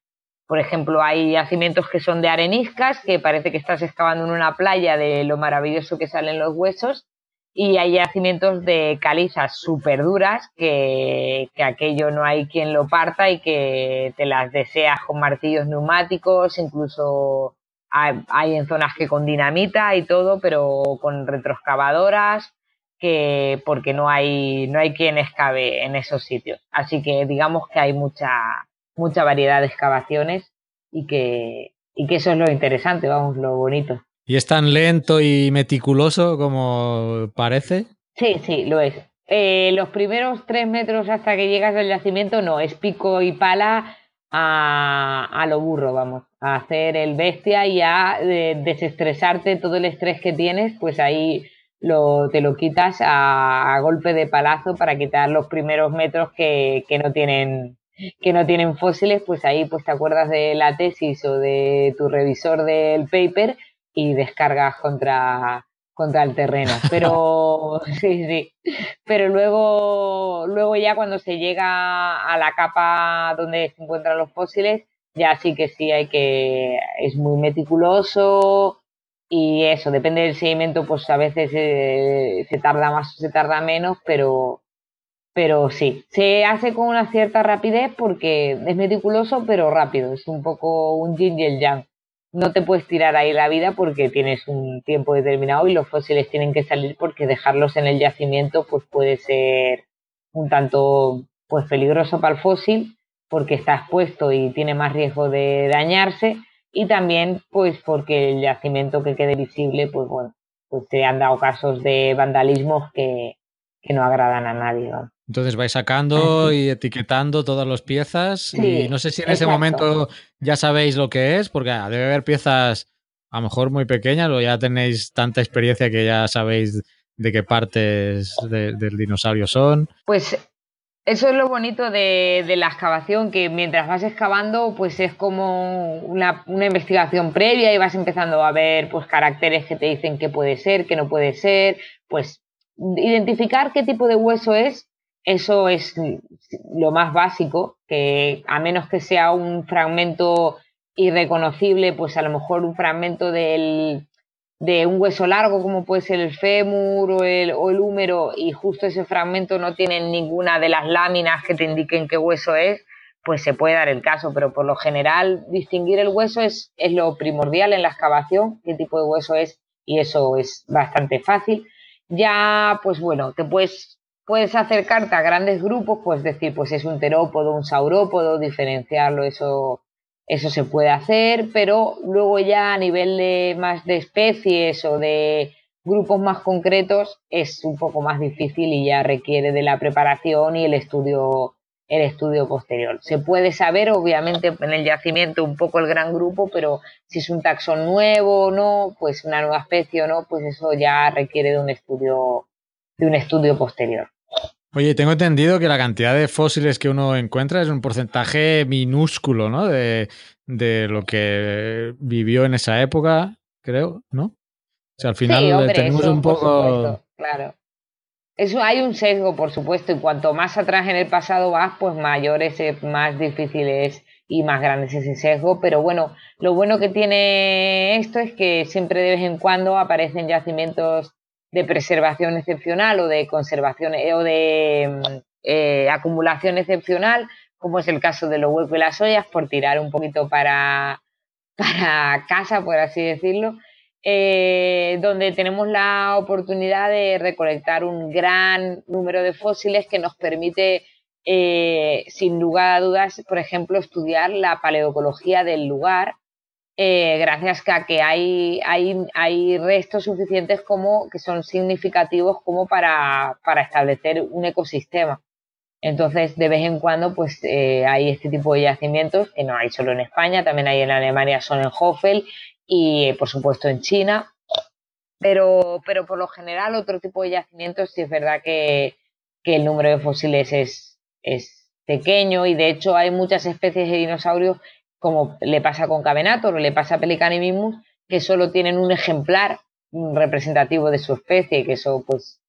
[SPEAKER 5] Por ejemplo, hay yacimientos que son de areniscas, que parece que estás excavando en una playa de lo maravilloso que salen los huesos, y hay yacimientos de calizas súper duras que, que, aquello no hay quien lo parta y que te las deseas con martillos neumáticos, incluso hay, hay en zonas que con dinamita y todo, pero con retroexcavadoras, que porque no hay, no hay quien excave en esos sitios. Así que digamos que hay mucha, mucha variedad de excavaciones y que, y que eso es lo interesante, vamos, lo bonito.
[SPEAKER 2] ¿Y es tan lento y meticuloso como parece?
[SPEAKER 5] Sí, sí, lo es. Eh, los primeros tres metros hasta que llegas al yacimiento no, es pico y pala a, a lo burro, vamos, a hacer el bestia y a eh, desestresarte todo el estrés que tienes, pues ahí lo, te lo quitas a, a, golpe de palazo para quitar los primeros metros que, que no tienen que no tienen fósiles, pues ahí pues te acuerdas de la tesis o de tu revisor del paper y descargas contra, contra el terreno. Pero sí, sí. Pero luego, luego ya cuando se llega a la capa donde se encuentran los fósiles, ya sí que sí hay que, es muy meticuloso y eso, depende del sedimento, pues a veces eh, se tarda más o se tarda menos, pero, pero sí, se hace con una cierta rapidez porque es meticuloso pero rápido, es un poco un yin y el yang no te puedes tirar ahí la vida porque tienes un tiempo determinado y los fósiles tienen que salir porque dejarlos en el yacimiento pues puede ser un tanto pues peligroso para el fósil porque está expuesto y tiene más riesgo de dañarse y también pues porque el yacimiento que quede visible pues bueno pues se han dado casos de vandalismos que, que no agradan a nadie ¿no?
[SPEAKER 2] Entonces vais sacando y etiquetando todas las piezas
[SPEAKER 5] Sí,
[SPEAKER 2] y no sé si en ese momento ya sabéis lo que es, porque ah, debe haber piezas a lo mejor muy pequeñas o ya tenéis tanta experiencia que ya sabéis de qué partes de- del dinosaurio son.
[SPEAKER 5] Pues eso es lo bonito de, de la excavación, que mientras vas excavando, pues es como una, una investigación previa y vas empezando a ver pues caracteres que te dicen qué puede ser, qué no puede ser, pues identificar qué tipo de hueso es, eso es lo más básico, que a menos que sea un fragmento irreconocible, pues a lo mejor un fragmento del, de un hueso largo como puede ser el fémur o el, o el húmero y justo ese fragmento no tiene ninguna de las láminas que te indiquen qué hueso es, pues se puede dar el caso, pero por lo general distinguir el hueso es, es lo primordial en la excavación, qué tipo de hueso es y eso es bastante fácil. Ya, pues bueno, te puedes, puedes acercarte a grandes grupos, pues decir, pues es un terópodo, un saurópodo, diferenciarlo, eso eso se puede hacer, pero luego ya a nivel de más de especies o de grupos más concretos es un poco más difícil y ya requiere de la preparación y el estudio el estudio posterior. Se puede saber, obviamente, en el yacimiento un poco el gran grupo, pero si es un taxón nuevo o no, pues una nueva especie o no, pues eso ya requiere de un estudio, de un estudio posterior.
[SPEAKER 2] Oye, tengo entendido que la cantidad de fósiles que uno encuentra es un porcentaje minúsculo, ¿no? De, de lo que vivió en esa época, creo, ¿no? O sea, al final
[SPEAKER 5] sí, hombre,
[SPEAKER 2] tenemos
[SPEAKER 5] eso,
[SPEAKER 2] un poco...
[SPEAKER 5] supuesto, claro. Eso hay un sesgo, por supuesto, y cuanto más atrás en el pasado vas, pues mayor ese, más difícil es y más grande es ese sesgo. Pero bueno, lo bueno que tiene esto es que siempre de vez en cuando aparecen yacimientos de preservación excepcional o de conservación eh, o de eh, acumulación excepcional, como es el caso de los huecos y las ollas, por tirar un poquito para, para casa, por así decirlo eh, donde tenemos la oportunidad de recolectar un gran número de fósiles que nos permite, eh, sin lugar a dudas, por ejemplo, estudiar la paleoecología del lugar, eh, gracias a que hay, hay, hay restos suficientes como que son significativos como para, para establecer un ecosistema. Entonces, de vez en cuando, pues hay este tipo de yacimientos que no hay solo en España, también hay en Alemania, Sonnenhofen y por supuesto en China. Pero, pero por lo general otro tipo de yacimientos sí es verdad que, que el número de fósiles es, es pequeño y de hecho hay muchas especies de dinosaurios como le pasa con Cavenator o le pasa a Pelicanimismus que solo tienen un ejemplar representativo de su especie y que eso pues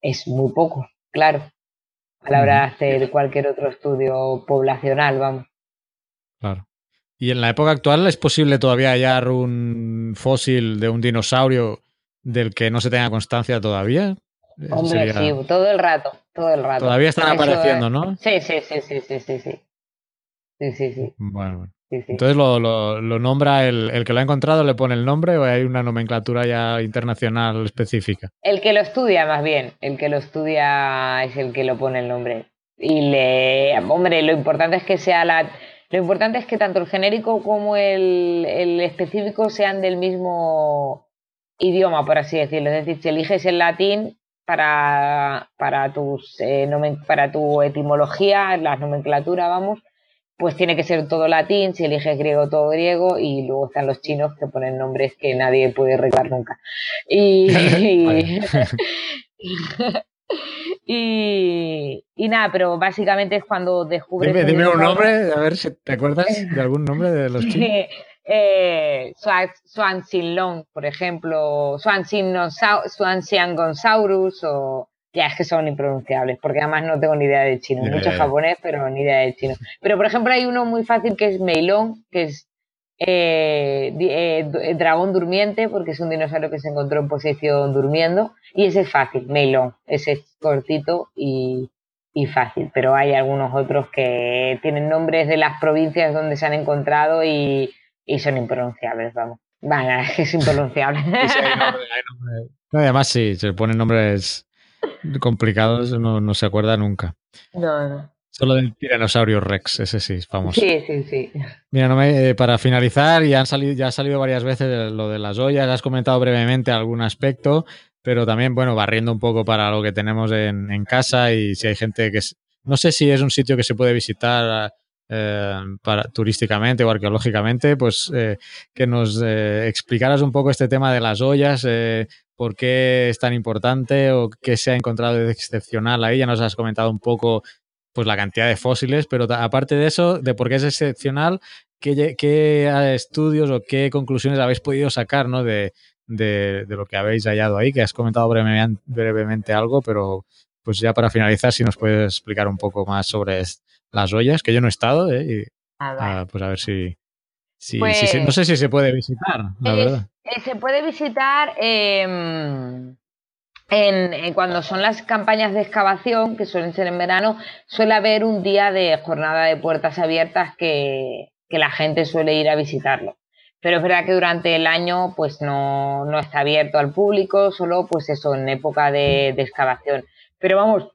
[SPEAKER 5] es muy poco, claro, a la hora de hacer cualquier otro estudio poblacional, vamos.
[SPEAKER 2] Claro. ¿Y en la época actual es posible todavía hallar un fósil de un dinosaurio del que no se tenga constancia todavía?
[SPEAKER 5] Hombre, sí, todo el rato, todo el rato.
[SPEAKER 2] Todavía están apareciendo, ¿no?
[SPEAKER 5] Sí, sí, sí, sí, sí, sí, sí. Sí, sí, sí.
[SPEAKER 2] Bueno, Entonces lo, lo, nombra el, el, que lo ha encontrado, le pone el nombre o hay una nomenclatura ya internacional específica.
[SPEAKER 5] El que lo estudia, más bien. El que lo estudia es el que lo pone el nombre. Y le, hombre, lo importante es que sea la, lo importante es que tanto el genérico como el, el específico sean del mismo idioma, por así decirlo. Es decir, si eliges el latín, para, para, tus, eh, para tu etimología, la nomenclatura, vamos, pues tiene que ser todo latín, si eliges griego, todo griego, y luego están los chinos que ponen nombres que nadie puede arreglar nunca. Y, y, y, nada, pero básicamente es cuando descubres...
[SPEAKER 2] Dime, dime un nombre, a ver si te acuerdas de algún nombre de los chinos.
[SPEAKER 5] eh, Long, por ejemplo, Swanxiangonsaurus o ya es que son impronunciables, porque además no tengo ni idea de chino. Mucho japonés, pero ni idea de chino. Pero por ejemplo hay uno muy fácil que es Meilong, que es eh, eh, dragón durmiente, porque es un dinosaurio que se encontró en posición durmiendo, y ese es fácil, Meilong, ese es cortito y, y fácil, pero hay algunos otros que tienen nombres de las provincias donde se han encontrado y y son impronunciables, vamos. Bueno, es que es impronunciable.
[SPEAKER 2] además, sí, se ponen nombres complicados, no, no se acuerda nunca.
[SPEAKER 5] No, no.
[SPEAKER 2] Solo del tiranosaurio Rex, ese sí, es famoso.
[SPEAKER 5] Sí, sí, sí.
[SPEAKER 2] Mira, no me, eh, para finalizar, ya, han salido, ya ha salido varias veces lo de las ollas, has comentado brevemente algún aspecto, pero también, bueno, barriendo un poco para lo que tenemos en, en casa y si hay gente que... No sé si es un sitio que se puede visitar eh, para, turísticamente o arqueológicamente, pues eh, que nos explicaras un poco este tema de las ollas, por qué es tan importante o qué se ha encontrado de excepcional ahí. Ya nos has comentado un poco pues la cantidad de fósiles, pero aparte de eso, de por qué es excepcional, qué, qué estudios o qué conclusiones habéis podido sacar ¿no? de, de, de, lo que habéis hallado ahí, que has comentado brevemente, brevemente algo, pero pues ya para finalizar, si nos puedes explicar un poco más sobre las ollas, que yo no he estado, ¿eh? Y, ah, ah, pues a ver si, si, no pues sé si se puede visitar, la verdad.
[SPEAKER 5] Eh, se puede visitar en, cuando son las campañas de excavación, que suelen ser en verano, suele haber un día de jornada de puertas abiertas que, la gente suele ir a visitarlo. Pero es verdad que durante el año pues no, no está abierto al público, solo pues eso, en época de, excavación. Pero vamos,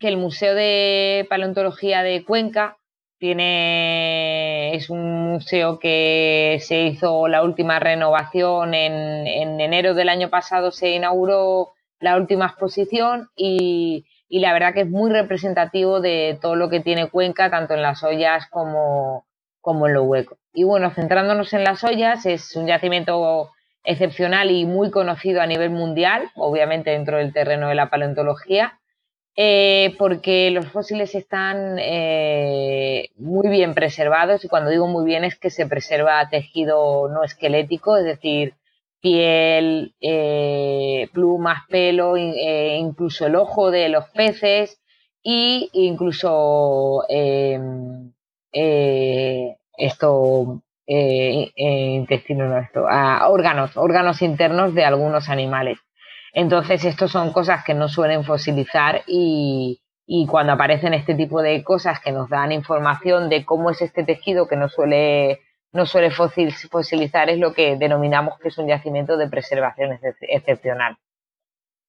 [SPEAKER 5] que el Museo de Paleontología de Cuenca tiene, es un museo que se hizo la última renovación en, en enero del año pasado, se inauguró la última exposición y, y, la verdad que es muy representativo de todo lo que tiene Cuenca, tanto en las ollas como, como en los huecos. Y bueno, centrándonos en las ollas, es un yacimiento excepcional y muy conocido a nivel mundial, obviamente dentro del terreno de la paleontología eh, porque los fósiles están eh, muy bien preservados y cuando digo muy bien es que se preserva tejido no esquelético, es decir, piel, eh, plumas, pelo, incluso el ojo de los peces e incluso em, esto intestino no esto, ah, órganos, órganos internos de algunos animales. Entonces, estos son cosas que no suelen fosilizar y, y cuando aparecen este tipo de cosas que nos dan información de cómo es este tejido que no suele, no suele fosilizar, es lo que denominamos que es un yacimiento de preservación excepcional.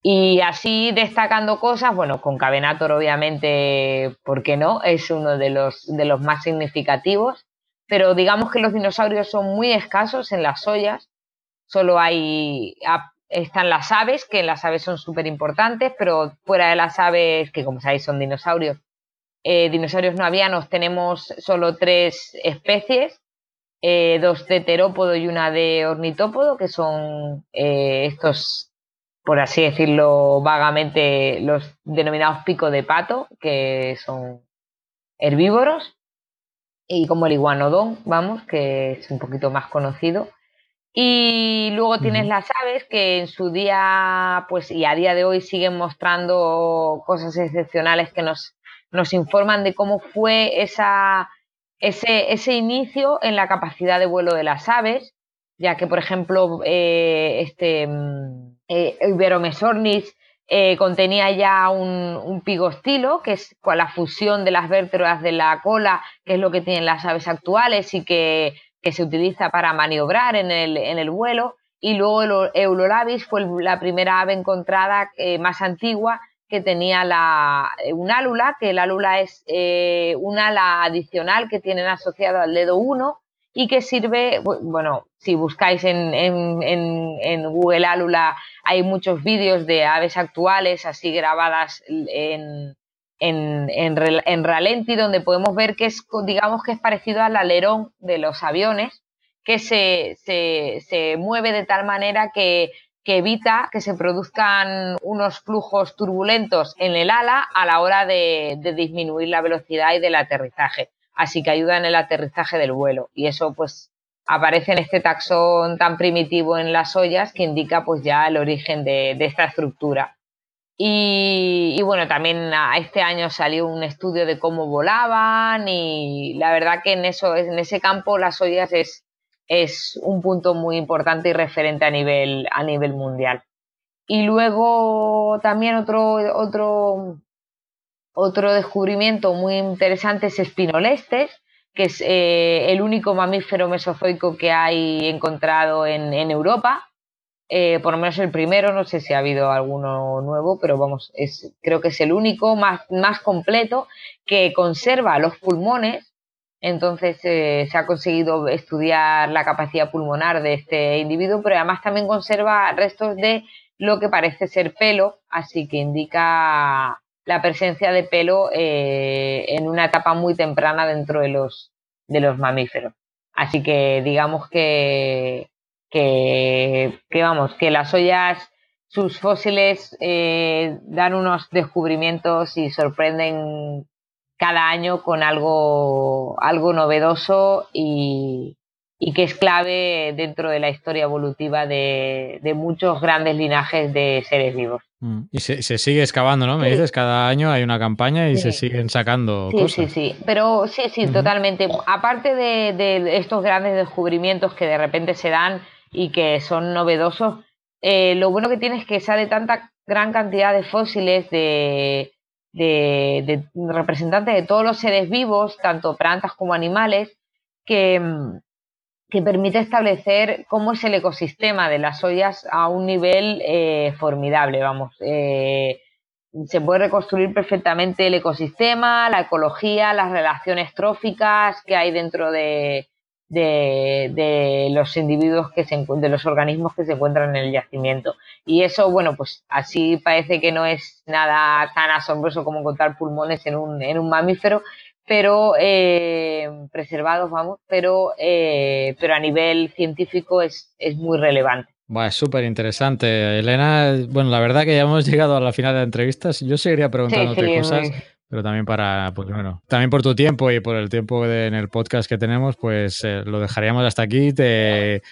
[SPEAKER 5] Y así destacando cosas, bueno, con Cavenator obviamente, ¿por qué no? Es uno de los, de los más significativos, pero digamos que los dinosaurios son muy escasos en las ollas, solo hay están las aves, que las aves son súper importantes, pero fuera de las aves, que como sabéis son dinosaurios, eh, dinosaurios no avianos, tenemos solo tres especies, eh, dos de terópodo y una de ornitópodo, que son eh, estos, por así decirlo vagamente, los denominados pico de pato, que son herbívoros, y como el iguanodón, vamos, que es un poquito más conocido. Y luego tienes las aves que en su día, pues y a día de hoy siguen mostrando cosas excepcionales que nos, nos informan de cómo fue esa, ese, ese inicio en la capacidad de vuelo de las aves, ya que, por ejemplo, eh, este mm, eh, Iberomesornis eh, contenía ya un, pigostilo, que es la fusión de las vértebras de la cola, que es lo que tienen las aves actuales y que, se utiliza para maniobrar en el, en el vuelo. Y luego el Eulolabis fue la primera ave encontrada más antigua que tenía la, eh, un álula, que el álula es eh, un ala adicional que tienen asociado al dedo 1 y que sirve, bueno, si buscáis en, en, en, Google Álula hay muchos vídeos de aves actuales así grabadas en, en, en, ralenti donde podemos ver que es, digamos que es parecido al alerón de los aviones, que se, se, se mueve de tal manera que que evita que se produzcan unos flujos turbulentos en el ala a la hora de, disminuir la velocidad y del aterrizaje. Así que ayuda en el aterrizaje del vuelo. Y eso pues aparece en este taxón tan primitivo en las ollas que indica pues ya el origen de, esta estructura. Y, y, bueno, también este año salió un estudio de cómo volaban y la verdad que en eso, en ese campo las ollas es, es un punto muy importante y referente a nivel, a nivel mundial. Y luego también otro, otro, otro descubrimiento muy interesante es Spinolestes, que es eh, el único mamífero mesozoico que hay encontrado en, Europa. Eh, por lo menos el primero, no sé si ha habido alguno nuevo, pero vamos, es, creo que es el único más, más completo que conserva los pulmones entonces eh, se ha conseguido estudiar la capacidad pulmonar de este individuo, pero además también conserva restos de lo que parece ser pelo, así que indica la presencia de pelo eh, en una etapa muy temprana dentro de los, de los mamíferos. Así que digamos que, que, vamos, que las ollas, sus fósiles eh, dan unos descubrimientos y sorprenden cada año con algo, algo novedoso y, que es clave dentro de la historia evolutiva de, muchos grandes linajes de seres vivos.
[SPEAKER 2] Mm. Y se, sigue excavando, ¿no? Me dices, cada año hay una campaña y se siguen sacando
[SPEAKER 5] sí,
[SPEAKER 2] cosas.
[SPEAKER 5] Sí, sí, pero sí, sí, totalmente. Aparte de, estos grandes descubrimientos que de repente se dan y que son novedosos, eh, lo bueno que tiene es que sale tanta gran cantidad de fósiles de, de, representantes de todos los seres vivos, tanto plantas como animales, que, que permite establecer cómo es el ecosistema de las ollas a un nivel eh, formidable, vamos. Eh, se puede reconstruir perfectamente el ecosistema, la ecología, las relaciones tróficas que hay dentro de, de, los individuos que se de los organismos que se encuentran en el yacimiento. Y eso, bueno, pues así parece que no es nada tan asombroso como encontrar pulmones en un, en un mamífero, pero eh, preservados, vamos, pero, eh, pero a nivel científico es, es muy relevante.
[SPEAKER 2] Bueno, es súper interesante. Elena, bueno, la verdad que ya hemos llegado a la final de la entrevista. Yo seguiría preguntándote cosas pero también para, pues bueno, también por tu tiempo y por el tiempo en el podcast que tenemos, pues eh, lo dejaríamos hasta aquí. Te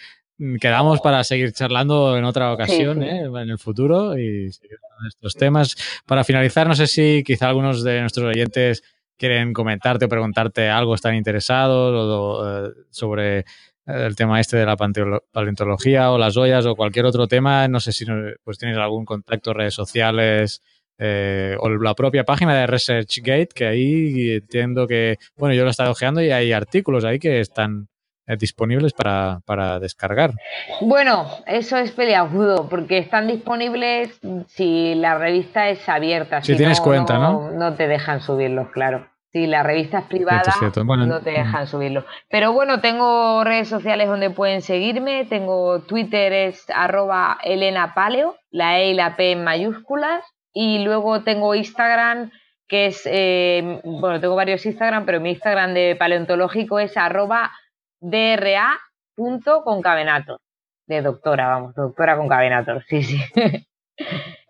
[SPEAKER 2] quedamos para seguir charlando en otra ocasión, ¿eh? en el futuro y seguir con estos temas. Para finalizar, no sé si quizá algunos de nuestros oyentes quieren comentarte o preguntarte algo, están interesados o, eh, sobre el tema este de la paleontología o las ollas o cualquier otro tema. No sé si pues tienes algún contacto, redes sociales eh, o la propia página de ResearchGate, que ahí entiendo que, bueno, yo lo he estado ojeando y hay artículos ahí que están eh, disponibles para, para, descargar.
[SPEAKER 5] Bueno, eso es peleagudo, porque están disponibles si la revista es abierta.
[SPEAKER 2] Si, tienes cuenta, no,
[SPEAKER 5] no, te dejan subirlos, claro. Si la revista es privada, no te dejan subirlos. Pero bueno, tengo redes sociales donde pueden seguirme. Tengo Twitter, es arroba Elena Paleo, la E y la P en mayúsculas. Y luego tengo Instagram, que es, eh, bueno, tengo varios Instagram, pero mi Instagram de paleontológico es arroba dra.concavenator. De doctora, vamos, doctora concavenator, sí, sí.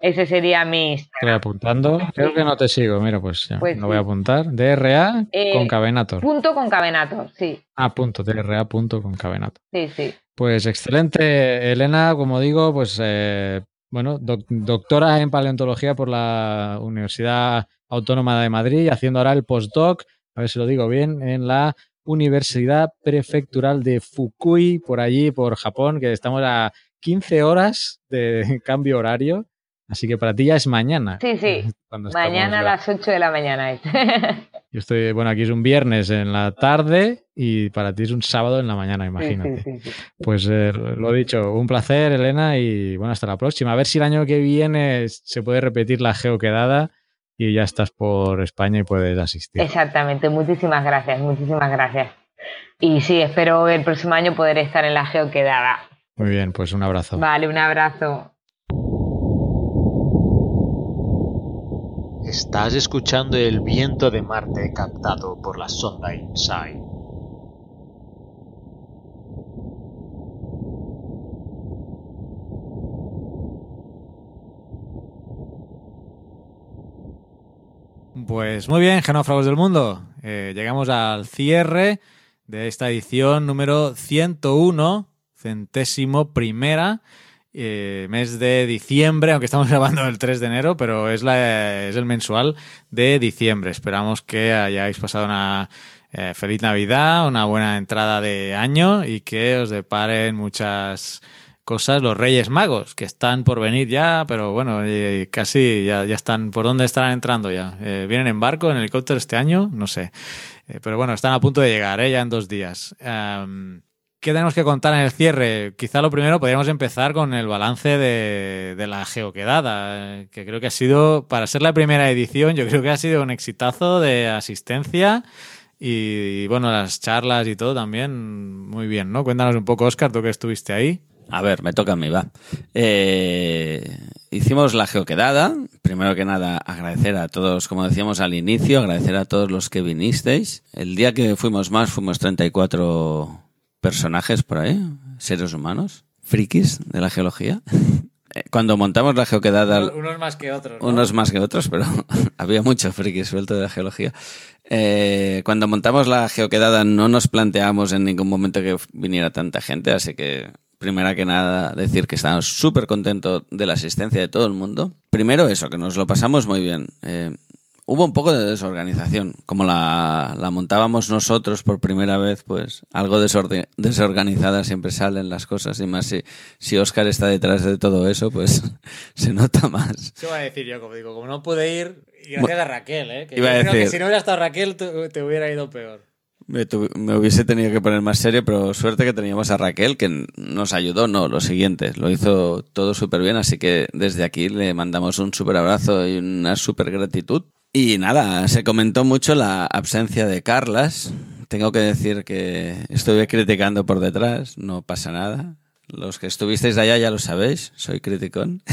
[SPEAKER 5] Ese sería mi
[SPEAKER 2] Estoy apuntando. Creo que no te sigo. Mira, pues ya pues lo voy a apuntar. DRA eh, concavenator.
[SPEAKER 5] Punto concavenator, sí.
[SPEAKER 2] Ah, punto. DRA punto concavenator.
[SPEAKER 5] Sí, sí.
[SPEAKER 2] Pues excelente, Elena. Como digo, pues eh, bueno, doctora en paleontología por la Universidad Autónoma de Madrid, haciendo ahora el postdoc, a ver si lo digo bien, en la Universidad Prefectural de Fukui, por allí, por Japón, que estamos a 15 horas de cambio horario. Así que para ti ya es mañana.
[SPEAKER 5] Sí, sí. Mañana a las 8 de la mañana.
[SPEAKER 2] Yo estoy, bueno, aquí es un viernes en la tarde y para ti es un sábado en la mañana, imagínate.
[SPEAKER 5] Sí, sí, sí,
[SPEAKER 2] pues eh, lo dicho, un placer, Elena, y bueno, hasta la próxima. A ver si el año que viene se puede repetir la geoquedada y ya estás por España y puedes asistir.
[SPEAKER 5] Exactamente, muchísimas gracias, muchísimas gracias. Y sí, espero el próximo año poder estar en la geoquedada.
[SPEAKER 2] Muy bien, pues un abrazo.
[SPEAKER 5] Vale, un abrazo.
[SPEAKER 6] Estás escuchando el viento de Marte captado por la sonda InSight.
[SPEAKER 2] Pues muy bien, genófragos del mundo. Eh, llegamos al cierre de esta edición número 101, centésimo primera, eh, mes de diciembre, aunque estamos grabando el 3 de enero, pero es, la, es el mensual de diciembre. Esperamos que hayáis pasado una eh, feliz Navidad, una buena entrada de año y que os deparen muchas cosas los Reyes Magos, que están por venir ya, pero bueno, casi ya, ya, están, ¿por dónde estarán entrando ya? Eh, ¿Vienen en barco, en helicóptero este año? No sé. Eh, pero bueno, están a punto de llegar, ya en dos días. ¿Qué tenemos que contar en el cierre? Quizá lo primero podríamos empezar con el balance de, la geoquedada, que creo que ha sido, para ser la primera edición, yo creo que ha sido un exitazo de asistencia y, y bueno, las charlas y todo también muy bien, ¿no? Cuéntanos un poco, Oscar, tú que estuviste ahí.
[SPEAKER 3] A ver, me toca a mí, va. Eh, hicimos la geoquedada. Primero que nada, agradecer a todos, como decíamos al inicio, agradecer a todos los que vinisteis. El día que fuimos más, fuimos 34 personajes por ahí, seres humanos, frikis de la geología. Cuando montamos la geoquedada...
[SPEAKER 2] Unos más que otros.
[SPEAKER 3] ¿no? Unos más que otros, pero había muchos frikis sueltos de la geología. Eh, cuando montamos la geoquedada no nos planteamos en ningún momento que viniera tanta gente, así que primera que nada, decir que estamos súper contentos de la asistencia de todo el mundo. Primero eso, que nos lo pasamos muy bien. Eh, hubo un poco de desorganización. Como la, la, montábamos nosotros por primera vez, pues algo desorganizada siempre salen las cosas. Y más si, si Oscar está detrás de todo eso, pues se nota más.
[SPEAKER 2] Eso iba a decir yo, como digo, como no pude ir, y gracias a Raquel, ¿eh? Que iba yo creo decir, que si no hubiera estado Raquel, te, te hubiera ido peor.
[SPEAKER 3] Me, me, hubiese tenido que poner más serio, pero suerte que teníamos a Raquel, que nos ayudó, no, lo siguiente, lo hizo todo súper bien, así que desde aquí le mandamos un súper abrazo y una súper gratitud. Y nada, se comentó mucho la absencia de Carlas. Tengo que decir que estuve criticando por detrás, no pasa nada. Los que estuvisteis allá ya lo sabéis, soy criticón.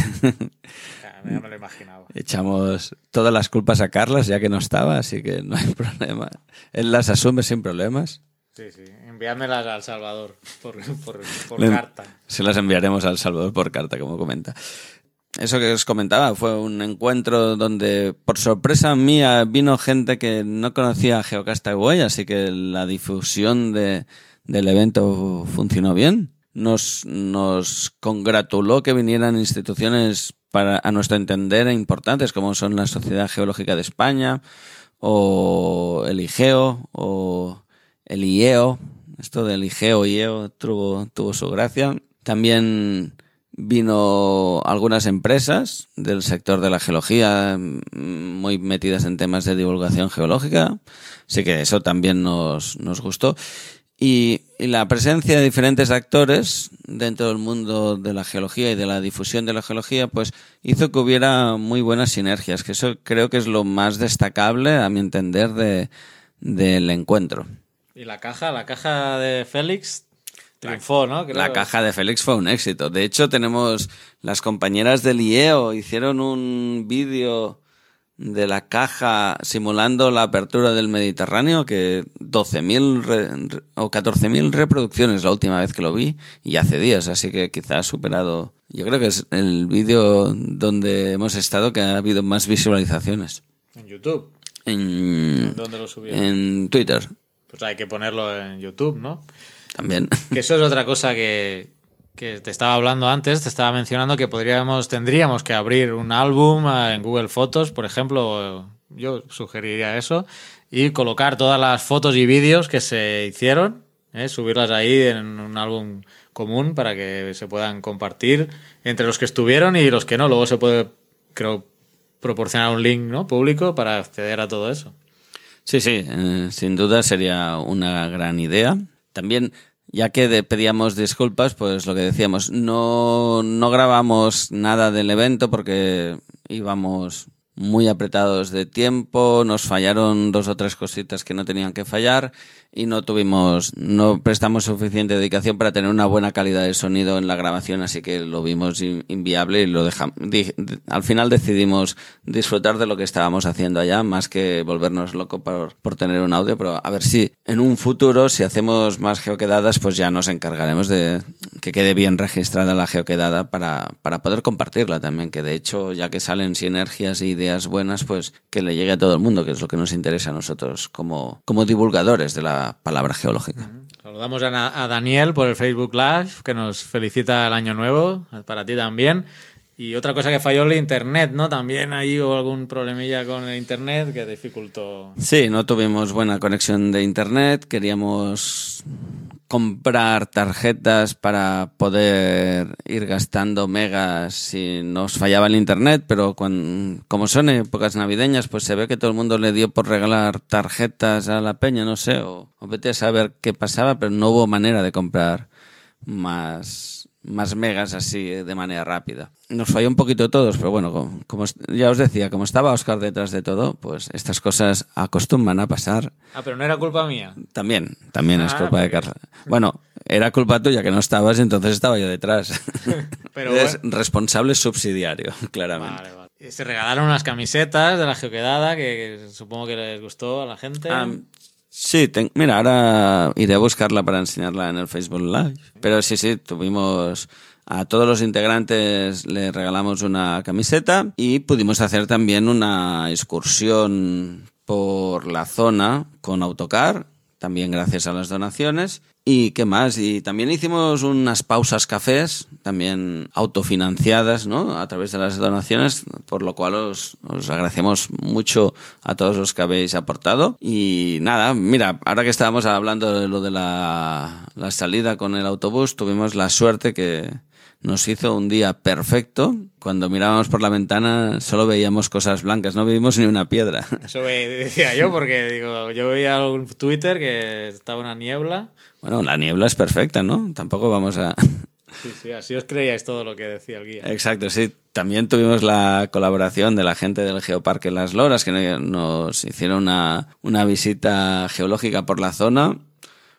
[SPEAKER 2] Ya me lo imaginaba.
[SPEAKER 3] Echamos todas las culpas a Carlas ya que no estaba, así que no hay problema. Él las asume sin problemas.
[SPEAKER 2] Sí, sí. Enviádmelas al Salvador por, por, por Le, carta.
[SPEAKER 3] Se las enviaremos al Salvador por carta, como comenta. Eso que os comentaba fue un encuentro donde, por sorpresa mía, vino gente que no conocía a así que la difusión de, del evento funcionó bien. Nos, nos congratuló que vinieran instituciones para, a nuestro entender, importantes, como son la Sociedad Geológica de España, o el IGEO, o el IEO. Esto del IGEO, IEO tuvo, tuvo su gracia. También vino algunas empresas del sector de la geología muy metidas en temas de divulgación geológica. Así que eso también nos, nos gustó. Y, y, la presencia de diferentes actores dentro del mundo de la geología y de la difusión de la geología, pues hizo que hubiera muy buenas sinergias, que eso creo que es lo más destacable, a mi entender, de, del encuentro.
[SPEAKER 2] Y la caja, la caja de Félix triunfó, ¿no?
[SPEAKER 3] Creo. La caja de Félix fue un éxito. De hecho, tenemos las compañeras del IEO, hicieron un vídeo de la caja simulando la apertura del Mediterráneo, que 12.000 re, o 14.000 reproducciones la última vez que lo vi, y hace días, así que quizás ha superado. Yo creo que es el vídeo donde hemos estado que ha habido más visualizaciones.
[SPEAKER 2] ¿En YouTube?
[SPEAKER 3] En,
[SPEAKER 2] ¿Dónde lo subieron?
[SPEAKER 3] En Twitter.
[SPEAKER 2] Pues hay que ponerlo en YouTube, ¿no?
[SPEAKER 3] También.
[SPEAKER 2] Que eso es otra cosa que, que te estaba hablando antes, te estaba mencionando que podríamos, tendríamos que abrir un álbum en Google Fotos, por ejemplo, yo sugeriría eso. Y colocar todas las fotos y vídeos que se hicieron, ¿eh? subirlas ahí en un álbum común para que se puedan compartir entre los que estuvieron y los que no. Luego se puede, creo, proporcionar un link ¿no? público para acceder a todo eso.
[SPEAKER 3] Sí, sí, eh, sin duda sería una gran idea. También, ya que pedíamos disculpas, pues lo que decíamos, no, no grabamos nada del evento porque íbamos muy apretados de tiempo, nos fallaron dos o tres cositas que no tenían que fallar y no tuvimos, no prestamos suficiente dedicación para tener una buena calidad de sonido en la grabación, así que lo vimos in- inviable y lo dejamos. al final decidimos disfrutar de lo que estábamos haciendo allá, más que volvernos loco por, por tener un audio, pero a ver si en un futuro, si hacemos más geoquedadas, pues ya nos encargaremos de que quede bien registrada la geoquedada para, para poder compartirla también, que de hecho, ya que salen sinergias e ideas buenas, pues que le llegue a todo el mundo, que es lo que nos interesa a nosotros como, como divulgadores de la palabra geológica.
[SPEAKER 2] Saludamos a, a Daniel por el Facebook Live, que nos felicita el año nuevo, para ti también. Y otra cosa que falló el internet, ¿no? También ahí hubo algún problemilla con el internet que dificultó.
[SPEAKER 3] Sí, no tuvimos buena conexión de internet, queríamos comprar tarjetas para poder ir gastando megas si nos fallaba el internet, pero como son épocas navideñas, pues se ve que todo el mundo le dio por regalar tarjetas a la peña, no sé, o, o vete a saber qué pasaba, pero no hubo manera de comprar más, más megas así de manera rápida. Nos falló un poquito todos, pero bueno, como, como ya os decía, como estaba Oscar detrás de todo, pues estas cosas acostumbran a pasar.
[SPEAKER 2] Ah, pero no era culpa mía.
[SPEAKER 3] También, también es
[SPEAKER 2] Ah,
[SPEAKER 3] culpa de. Carla. Bueno, era culpa tuya que no estabas, entonces estaba yo detrás.
[SPEAKER 2] Pero
[SPEAKER 3] es
[SPEAKER 2] bueno.
[SPEAKER 3] responsable subsidiario, claramente.
[SPEAKER 2] Vale, vale. Y Se regalaron unas camisetas de la geoquedada que, que supongo que les gustó a la gente.
[SPEAKER 3] Ah, sí, mira, ahora iré a buscarla para enseñarla en el Facebook Live. Pero sí, sí, tuvimos a todos los integrantes le regalamos una camiseta y pudimos hacer también una excursión por la zona con autocar, también gracias a las donaciones. ¿Y qué más? Y también hicimos unas pausas cafés, también autofinanciadas, ¿no? A través de las donaciones, por lo cual os, os agradecemos mucho a todos los que habéis aportado. Y nada, mira, ahora que estábamos hablando de lo de la, la salida con el autobús, tuvimos la suerte que nos hizo un día perfecto. Cuando mirábamos por la ventana solo veíamos cosas blancas, no vimos ni una piedra.
[SPEAKER 2] Eso me decía yo, porque digo, yo veía algún Twitter que estaba una niebla.
[SPEAKER 3] Bueno, la niebla es perfecta, ¿no? Tampoco vamos a...
[SPEAKER 2] Sí, sí, así os creíais todo lo que decía el guía.
[SPEAKER 3] Exacto, sí. También tuvimos la colaboración de la gente del Geoparque Las Loras, que nos hicieron una, una visita geológica por la zona.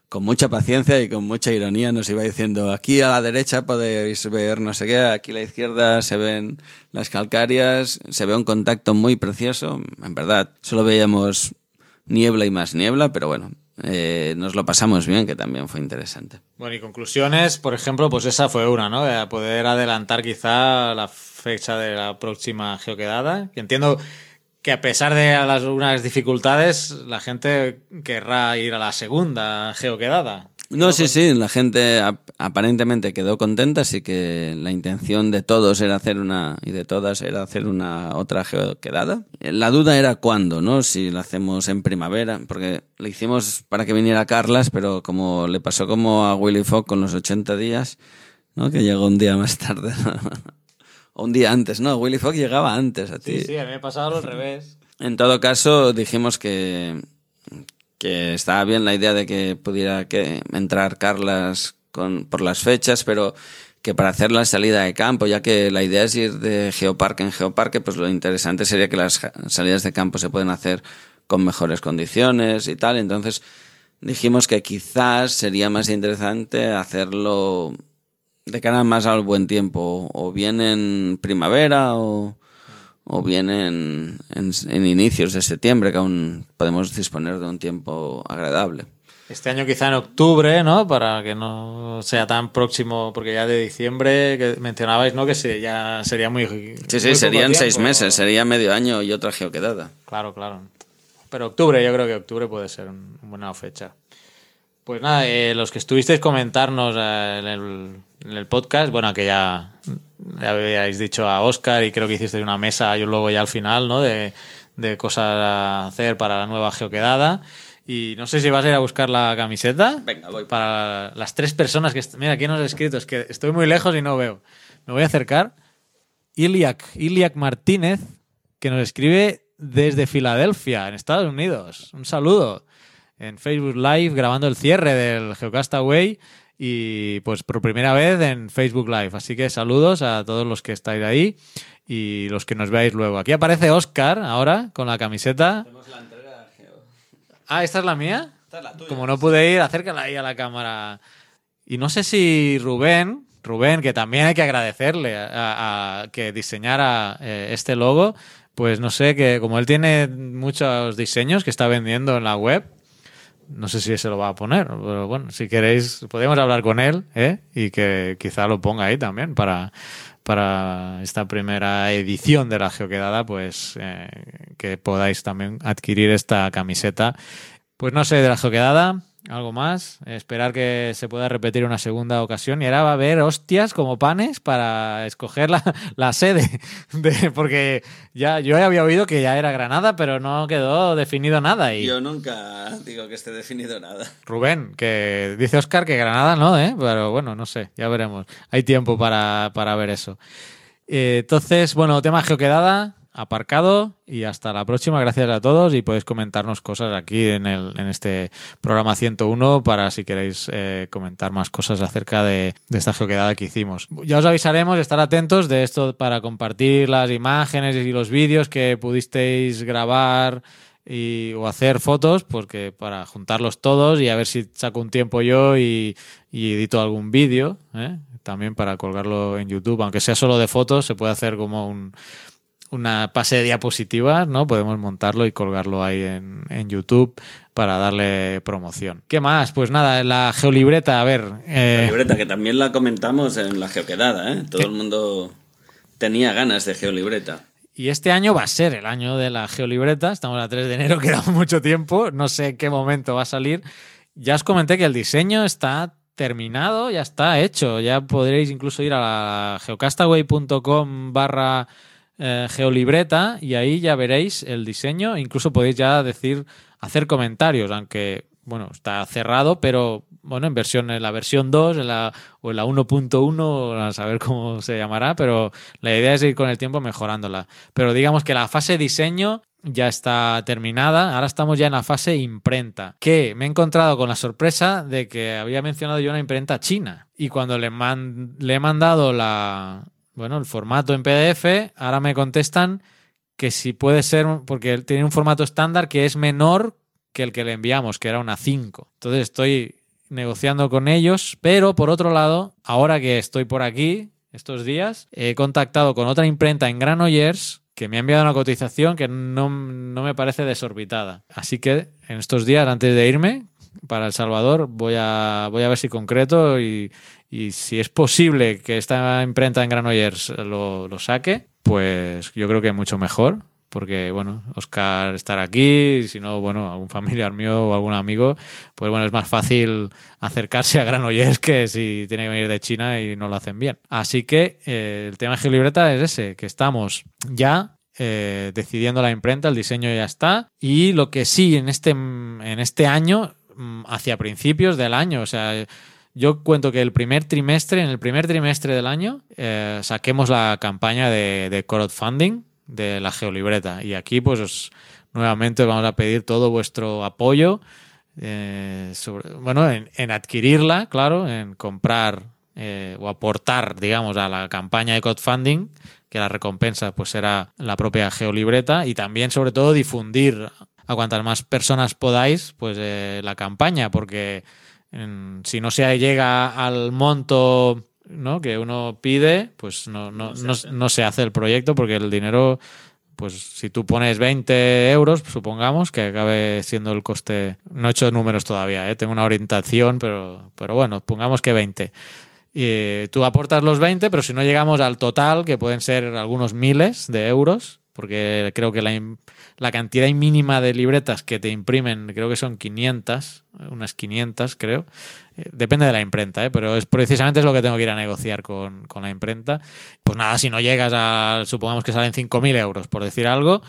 [SPEAKER 3] Con mucha paciencia y con mucha ironía nos iba diciendo, aquí a la derecha podéis ver no sé qué, aquí a la izquierda se ven las calcáreas, se ve un contacto muy precioso. En verdad, solo veíamos niebla y más niebla, pero bueno, eh, nos lo pasamos bien, que también fue interesante.
[SPEAKER 2] Bueno, y conclusiones, por ejemplo, pues esa fue una, ¿no? De poder adelantar quizá la fecha de la próxima geoquedada. Que entiendo que a pesar de las, unas dificultades, la gente querrá ir a la segunda geoquedada.
[SPEAKER 3] No, sí, sí, la gente ap- aparentemente quedó contenta, así que la intención de todos era hacer una, y de todas era hacer una otra geoquedada. La duda era cuándo, ¿no? Si la hacemos en primavera, porque le hicimos para que viniera Carlas, pero como le pasó como a Willy Fogg con los 80 días, ¿no? Que llegó un día más tarde. o un día antes, ¿no? Willy Fogg llegaba antes a ti.
[SPEAKER 2] Sí, sí, a mí me al revés.
[SPEAKER 3] En todo caso, dijimos que, que estaba bien la idea de que pudiera que entrar Carlas con, por las fechas, pero que para hacer la salida de campo, ya que la idea es ir de geoparque en geoparque, pues lo interesante sería que las salidas de campo se pueden hacer con mejores condiciones y tal. Entonces dijimos que quizás sería más interesante hacerlo de cara más al buen tiempo, o bien en primavera o, o bien en, en, en inicios de septiembre, que aún podemos disponer de un tiempo agradable.
[SPEAKER 2] Este año quizá en octubre, ¿no? Para que no sea tan próximo, porque ya de diciembre que mencionabais, ¿no? Que se- ya sería muy...
[SPEAKER 3] Sí, sí, serían seis meses, sería medio año y otra geoquedada.
[SPEAKER 2] Claro, claro. Pero octubre, yo creo que octubre puede ser un- una buena fecha. Pues nada, eh, los que estuvisteis comentarnos en, el, en el podcast, bueno, que ya, ya habíais dicho a Oscar y creo que hicisteis una mesa y luego ya al final, ¿no? De, de cosas a hacer para la nueva geoquedada. Y no sé si vas a ir a buscar la camiseta.
[SPEAKER 3] Venga, voy.
[SPEAKER 2] Para las tres personas que... Mira, aquí nos he escrito, es que estoy muy lejos y no veo. Me voy a acercar. Iliak, Iliak Martínez, que nos escribe desde Filadelfia, en Estados Unidos. Un saludo. En Facebook Live, grabando el cierre del Geocastaway y pues por primera vez en Facebook Live. Así que saludos a todos los que estáis ahí y los que nos veáis luego. Aquí aparece Oscar ahora con la camiseta. Ah, ¿esta es la mía? Como no pude ir, acércala ahí a la cámara. Y no sé si Rubén, Rubén, que también hay que agradecerle a, a que diseñara eh, este logo, pues no sé, que como él tiene muchos diseños que está vendiendo en la web, no sé si se lo va a poner, pero bueno, si queréis, podemos hablar con él ¿eh? y que quizá lo ponga ahí también para, para esta primera edición de la Geoquedada, pues eh, que podáis también adquirir esta camiseta. Pues no sé, de la Geoquedada, algo más. Esperar que se pueda repetir una segunda ocasión. Y ahora va a haber hostias como panes para escoger la, la sede. De- porque ya yo había oído que ya era Granada, pero no quedó definido nada. Y
[SPEAKER 3] Yo nunca digo que esté definido nada.
[SPEAKER 2] Rubén, que dice Oscar que Granada no, ¿eh? Pero bueno, no sé, ya veremos. Hay tiempo para, para ver eso. Eh, entonces, bueno, tema geoquedada, aparcado y hasta la próxima. Gracias a todos y podéis comentarnos cosas aquí en, el, en este programa 101 para si queréis eh, comentar más cosas acerca de, esta geoquedada que hicimos. Ya os avisaremos, estar atentos de esto para compartir las imágenes y los vídeos que pudisteis grabar y, o hacer fotos, porque para juntarlos todos y a ver si saco un tiempo yo y, y edito algún vídeo, ¿eh? también para colgarlo en YouTube, aunque sea solo de fotos, se puede hacer como un, una pase de diapositivas, ¿no? Podemos montarlo y colgarlo ahí en, en YouTube para darle promoción. ¿Qué más? Pues nada, la geolibreta, a ver. eh,
[SPEAKER 3] La libreta, que también la comentamos en la geoquedada, ¿eh? Todo el mundo tenía ganas de geolibreta.
[SPEAKER 2] Y este año va a ser el año de la geolibreta. Estamos a 3 de enero, queda mucho tiempo. No sé en qué momento va a salir. Ya os comenté que el diseño está terminado, ya está hecho. Ya podréis incluso ir a geocastaway.com barra eh, geolibreta y ahí ya veréis el diseño. Incluso podéis ya decir, hacer comentarios, aunque, bueno, está cerrado, pero bueno, en versión, en la versión 2 en la, o en la 1.1, a saber cómo se llamará, pero la idea es ir con el tiempo mejorándola. Pero digamos que la fase diseño ya está terminada, ahora estamos ya en la fase imprenta, que me he encontrado con la sorpresa de que había mencionado yo una imprenta china y cuando le, he mandado la, bueno, el formato en PDF, ahora me contestan que si puede ser, porque tiene un formato estándar que es menor que el que le enviamos, que era una 5. Entonces estoy negociando con ellos, pero por otro lado, ahora que estoy por aquí, estos días, he contactado con otra imprenta en Granollers que me ha enviado una cotización que no, no me parece desorbitada. Así que en estos días, antes de irme para El Salvador, voy a, voy a ver si concreto y, y si es posible que esta imprenta en Granollers lo, lo saque, pues yo creo que mucho mejor. Porque, bueno, Oscar estará aquí, y si no, bueno, algún familiar mío o algún amigo, pues bueno, es más fácil acercarse a Granollers que si tiene que venir de China y no lo hacen bien. Así que eh, el tema de Geolibreta es ese, que estamos ya eh, decidiendo la imprenta, el diseño ya está. Y lo que sí, en este, en este año, mm, hacia principios del año, o sea, yo cuento que el primer trimestre, en el primer trimestre del año, eh, saquemos la campaña de, crowdfunding de la geolibreta. Y aquí, pues, os- nuevamente os vamos a pedir todo vuestro apoyo. eh, bueno, en, adquirirla, claro, en comprar eh, o aportar, digamos, a la campaña de crowdfunding, que la recompensa pues será la propia geolibreta y también, sobre todo, difundir a cuantas más personas podáis, pues eh, la campaña, porque si no se llega al monto ¿no? que uno pide, pues no, no, no, no se hace el proyecto porque el dinero, pues si tú pones 20 euros, supongamos que acabe siendo el coste, no he hecho números todavía, ¿eh? tengo una orientación, pero, pero bueno, pongamos que 20. Y tú aportas los 20, pero si no llegamos al total, que pueden ser algunos miles de euros, porque creo que la, la cantidad mínima de libretas que te imprimen, creo que son 500, unas 500 creo, Eh, depende de la imprenta, ¿eh? pero es precisamente es lo que tengo que ir a negociar con, con la imprenta. Pues nada, si no llegas a, supongamos que salen 5.000 euros, por decir algo,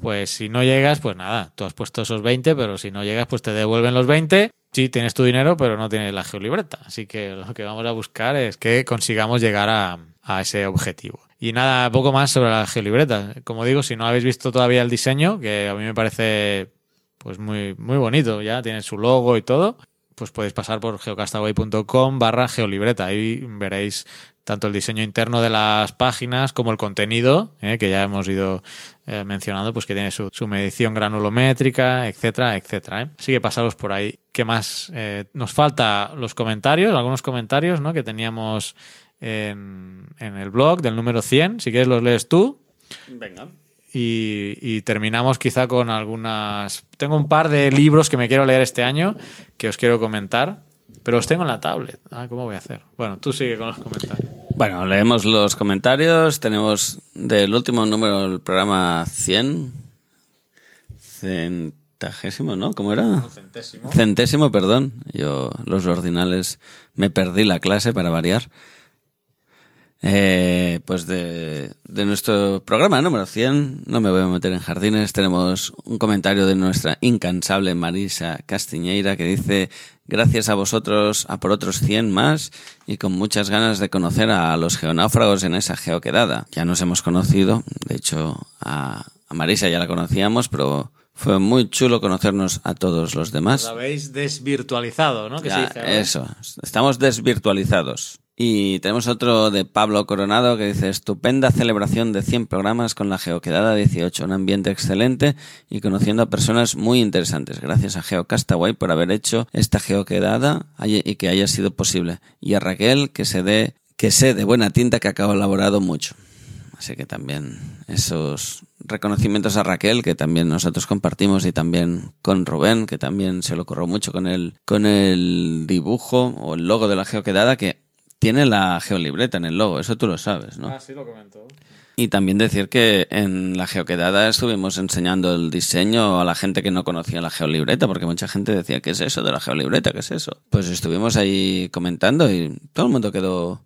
[SPEAKER 2] pues si no llegas, pues nada, tú has puesto esos 20, pero si no llegas, pues te devuelven los 20. Sí, tienes tu dinero, pero no tienes la geolibreta. Así que lo que vamos a buscar es que consigamos llegar a, a ese objetivo. Y nada, poco más sobre la geolibreta. Como digo, si no habéis visto todavía el diseño, que a mí me parece pues muy, muy bonito, ya tiene su logo y todo, pues podéis pasar por geocastaway.com barra geolibreta. Ahí veréis tanto el diseño interno de las páginas como el contenido, eh, que ya hemos ido eh, mencionando, pues que tiene su, su medición granulométrica, etcétera, etcétera. eh. Así que pasaros por ahí. ¿Qué más? Eh, nos falta los comentarios, algunos comentarios ¿no? que teníamos en, en el blog del número 100. Si quieres los lees tú.
[SPEAKER 3] Venga.
[SPEAKER 2] Y, y terminamos quizá con algunas... Tengo un par de libros que me quiero leer este año que os quiero comentar, pero los tengo en la tablet. Ah, ¿Cómo voy a hacer? Bueno, tú sigue con los comentarios.
[SPEAKER 3] Bueno, leemos los comentarios. Tenemos del último número del programa 100. Centagésimo, ¿no? ¿Cómo era?
[SPEAKER 2] Centésimo.
[SPEAKER 3] Centésimo, perdón. Yo, los ordinales, me perdí la clase para variar. Eh, pues de, de nuestro programa número 100, no me voy a meter en jardines, tenemos un comentario de nuestra incansable Marisa Castiñeira que dice, gracias a vosotros a por otros 100 más y con muchas ganas de conocer a los geonáufragos en esa geoquedada. Ya nos hemos conocido, de hecho a, a Marisa ya la conocíamos, pero fue muy chulo conocernos a todos los demás.
[SPEAKER 2] Os habéis desvirtualizado, ¿no? Se dice
[SPEAKER 3] eso, estamos desvirtualizados. Y tenemos otro de Pablo Coronado que dice, estupenda celebración de 100 programas con la Geoquedada 18, un ambiente excelente y conociendo a personas muy interesantes. Gracias a Geocastaway por haber hecho esta Geoquedada y que haya sido posible. Y a Raquel que se dé, que sé de buena tinta que ha colaborado mucho. Así que también esos reconocimientos a Raquel, que también nosotros compartimos, y también con Rubén, que también se lo corrió mucho con el, con el dibujo o el logo de la geoquedada, que tiene la geolibreta en el logo, eso tú lo sabes, ¿no?
[SPEAKER 2] Ah, sí lo comentó.
[SPEAKER 3] Y también decir que en la geoquedada estuvimos enseñando el diseño a la gente que no conocía la geolibreta, porque mucha gente decía, ¿qué es eso de la geolibreta? ¿Qué es eso? Pues estuvimos ahí comentando y todo el mundo quedó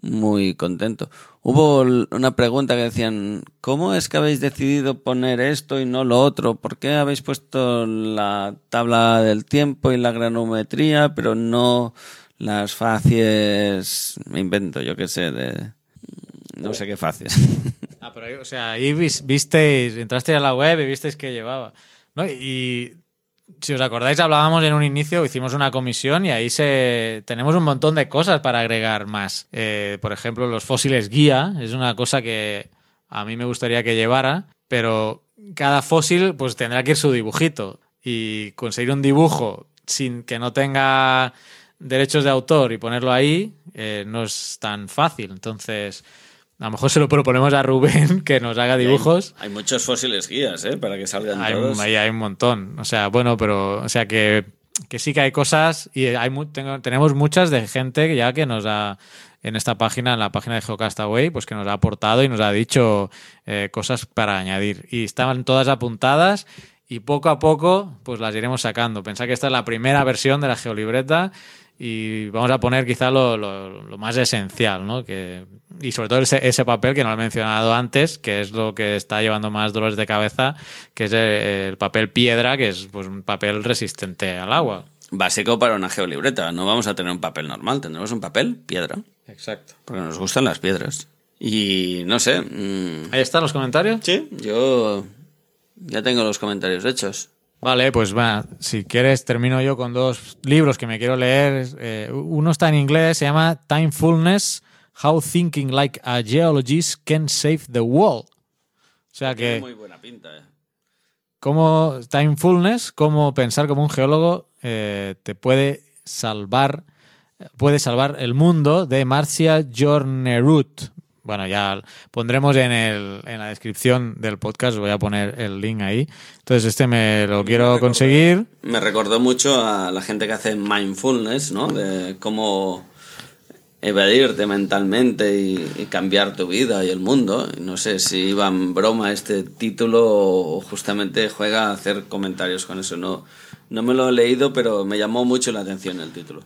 [SPEAKER 3] muy contento. Hubo una pregunta que decían, ¿cómo es que habéis decidido poner esto y no lo otro? ¿Por qué habéis puesto la tabla del tiempo y la granometría, pero no las facies, me invento, yo qué sé, de... No sé qué facies.
[SPEAKER 2] Ah, pero o sea, ahí vis- visteis, entrasteis a la web y visteis que llevaba. ¿no? Y si os acordáis, hablábamos en un inicio, hicimos una comisión y ahí se tenemos un montón de cosas para agregar más. Eh, por ejemplo, los fósiles guía es una cosa que a mí me gustaría que llevara, pero cada fósil pues tendrá que ir su dibujito y conseguir un dibujo sin que no tenga derechos de autor y ponerlo ahí eh, no es tan fácil. Entonces, a lo mejor se lo proponemos a Rubén que nos haga dibujos.
[SPEAKER 3] Hay muchos fósiles guías, ¿eh? Para que salgan
[SPEAKER 2] Hay,
[SPEAKER 3] todos.
[SPEAKER 2] ahí hay un montón. O sea, bueno, pero, o sea, que, que sí que hay cosas y hay tengo- tenemos muchas de gente ya que nos ha, en esta página, en la página de Geocastaway, pues que nos ha aportado y nos ha dicho eh, cosas para añadir. Y estaban todas apuntadas y poco a poco, pues las iremos sacando. Pensad que esta es la primera versión de la geolibreta y vamos a poner quizá lo, lo- lo más esencial, ¿no? Que, y sobre todo ese, ese papel que no lo he mencionado antes, que es lo que está llevando más dolores de cabeza, que es el, el papel piedra, que es pues, un papel resistente al agua.
[SPEAKER 3] Básico para una geolibreta. No vamos a tener un papel normal, tendremos un papel piedra.
[SPEAKER 2] Exacto.
[SPEAKER 3] Porque nos gustan las piedras. Y no sé. mm,
[SPEAKER 2] Ahí están los comentarios.
[SPEAKER 3] Sí, yo ya tengo los comentarios hechos.
[SPEAKER 2] Vale, pues va, si quieres termino yo con dos libros que me quiero leer. Eh, uno está en inglés, se llama Timefulness, How Thinking Like a Geologist Can Save the World. O sea que...
[SPEAKER 3] Tiene muy buena pinta, eh.
[SPEAKER 2] cómo Timefulness, cómo pensar como un geólogo eh, te puede salvar, puede salvar el mundo de Marcia Jornerut. Bueno, ya pondremos en, el, en la descripción del podcast, voy a poner el link ahí. Entonces, este me lo quiero conseguir.
[SPEAKER 3] Me recordó mucho a la gente que hace mindfulness, ¿no? De cómo evadirte mentalmente y, y cambiar tu vida y el mundo. No sé si iba en broma este título o justamente juega a hacer comentarios con eso. No, no me lo he leído, pero me llamó mucho la atención el título.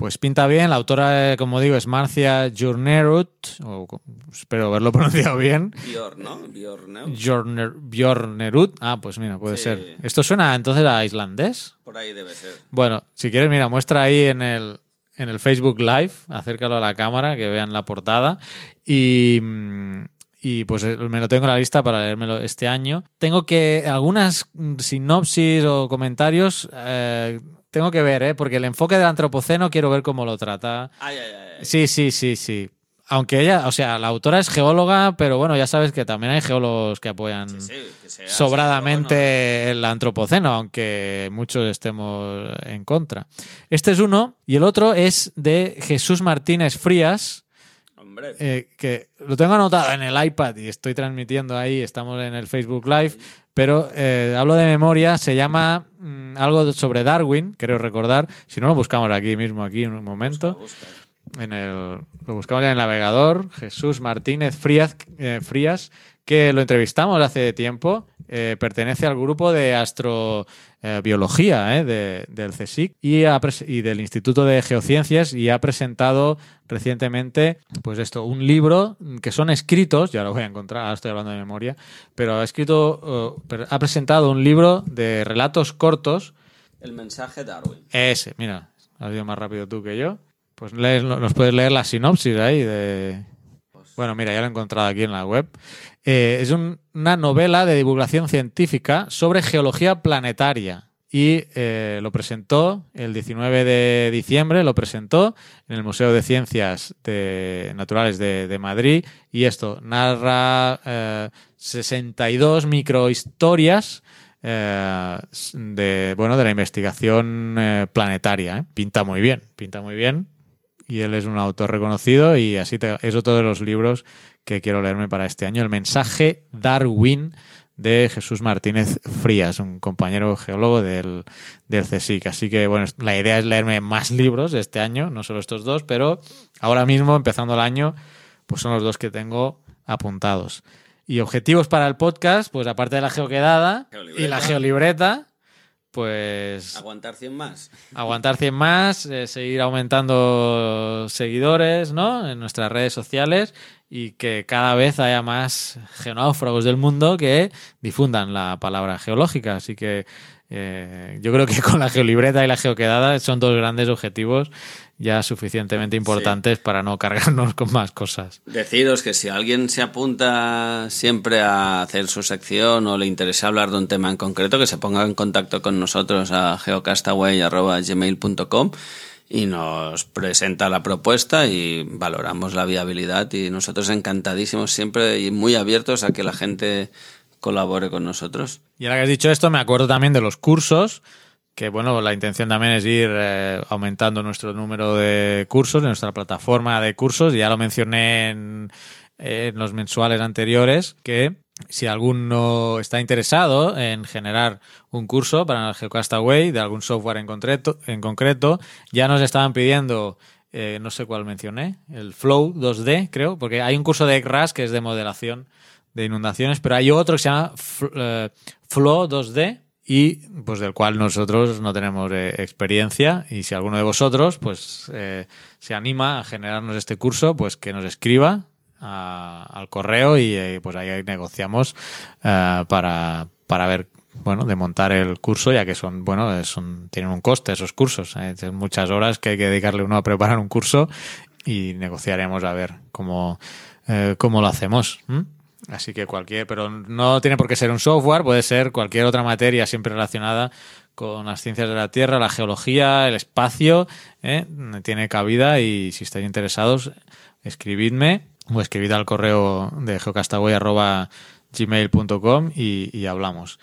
[SPEAKER 2] Pues pinta bien, la autora, eh, como digo, es Marcia Jornerud, o espero haberlo pronunciado bien.
[SPEAKER 3] Bjorn, ¿no? Bjorn,
[SPEAKER 2] Jorner, Bjornerud. Ah, pues mira, puede
[SPEAKER 3] Sí.
[SPEAKER 2] ser. ¿Esto suena entonces a islandés?
[SPEAKER 3] Por ahí debe ser.
[SPEAKER 2] Bueno, si quieres, mira, muestra ahí en el, en el Facebook Live, acércalo a la cámara, que vean la portada. Y, mm, y pues eh, me lo tengo en la lista para leérmelo este año. Tengo que, algunas mm, sinopsis o comentarios, eh, tengo que ver, ¿eh? porque el enfoque del antropoceno quiero ver cómo lo trata.
[SPEAKER 3] Ay, ay, ay. ay.
[SPEAKER 2] Sí, sí, sí, sí. Aunque ella, o sea, la autora es geóloga, pero bueno, ya sabes que también hay geólogos que apoyan
[SPEAKER 3] Sí, sí, que sea
[SPEAKER 2] sobradamente el antropoceno, aunque muchos estemos en contra. Este es uno, y el otro es de Jesús Martínez Frías,
[SPEAKER 3] Hombre,
[SPEAKER 2] eh, que lo tengo anotado en el iPad y estoy transmitiendo ahí, estamos en el Facebook Live, pero eh, hablo de memoria, se llama mm, algo sobre Darwin, creo recordar, si no lo buscamos aquí mismo, aquí en un momento.
[SPEAKER 3] busca.
[SPEAKER 2] En el, lo buscamos en el navegador, Jesús Martínez Frías, eh, Frías que lo entrevistamos hace tiempo. eh, pertenece al grupo de astrobiología eh, de- del CSIC y, ha pres- y del Instituto de Geociencias y ha presentado recientemente pues esto, un libro que son escritos, ya lo voy a encontrar, ahora estoy hablando de memoria, pero ha escrito, eh, ha presentado un libro de relatos cortos
[SPEAKER 3] El mensaje Darwin.
[SPEAKER 2] ese, mira, has ido más rápido tú que yo. Pues lees- nos puedes leer la sinopsis ahí de... Bueno, mira, ya lo he encontrado aquí en la web. Eh, es un- una novela de divulgación científica sobre geología planetaria. Y eh, lo presentó el 19 de diciembre, lo presentó en el Museo de Ciencias Naturales de, Madrid. Y esto narra eh, 62 microhistorias eh, de, bueno, de la investigación planetaria. Pinta muy bien, pinta muy bien. Y él es un autor reconocido y así te- es otro de los libros que quiero leerme para este año. El mensaje Darwin de Jesús Martínez Frías, un compañero geólogo del, del CSIC. Así que, bueno, la idea es leerme más libros este año, no solo estos dos, pero ahora mismo, empezando el año, pues son los dos que tengo apuntados. Y objetivos para el podcast, pues aparte de la geoquedada y la geolibreta, pues
[SPEAKER 3] Aguantar 100 más.
[SPEAKER 2] aguantar 100 más, eh, seguir aumentando seguidores ¿no? en nuestras redes sociales y que cada vez haya más geonáufragos del mundo que difundan la palabra geológica. Así que eh, yo creo que con la geolibreta y la geoquedada son dos grandes objetivos ya suficientemente importantes para no cargarnos con más cosas.
[SPEAKER 3] Deciros que si alguien se apunta siempre a hacer su sección o le interesa hablar de un tema en concreto, que se ponga en contacto con nosotros a geocastaway.gmail.com y nos presenta la propuesta y valoramos la viabilidad y nosotros encantadísimos siempre y muy abiertos a que la gente colabore con nosotros.
[SPEAKER 2] Y ahora que has dicho esto, me acuerdo también de los cursos, que bueno, la intención también es ir eh, aumentando nuestro número de cursos, nuestra plataforma de cursos. Ya lo mencioné en, en los mensuales anteriores, que si alguno está interesado en generar un curso para Geocastaway de algún software en concreto, en concreto ya nos estaban pidiendo eh, no sé cuál mencioné, el Flow 2D, creo, porque hay un curso de ECRAS que es de modelación de inundaciones, pero hay otro que se llama eh, Flow 2D y pues del cual nosotros no tenemos eh, experiencia y si alguno de vosotros pues eh, se anima a generarnos este curso, pues que nos escriba a- al correo y eh, pues ahí negociamos eh, para, para ver bueno, de montar el curso, ya que son, bueno, son, tienen un coste esos cursos. eh, muchas horas que hay que dedicarle uno a preparar un curso y negociaremos a ver cómo, cómo lo hacemos. ¿m? Así que cualquier, pero no tiene por qué ser un software, puede ser cualquier otra materia siempre relacionada con las ciencias de la Tierra, la geología, el espacio, ¿eh? tiene cabida y si estáis interesados, escribidme o escribid al correo de geocastaway.gmail.com y, y hablamos.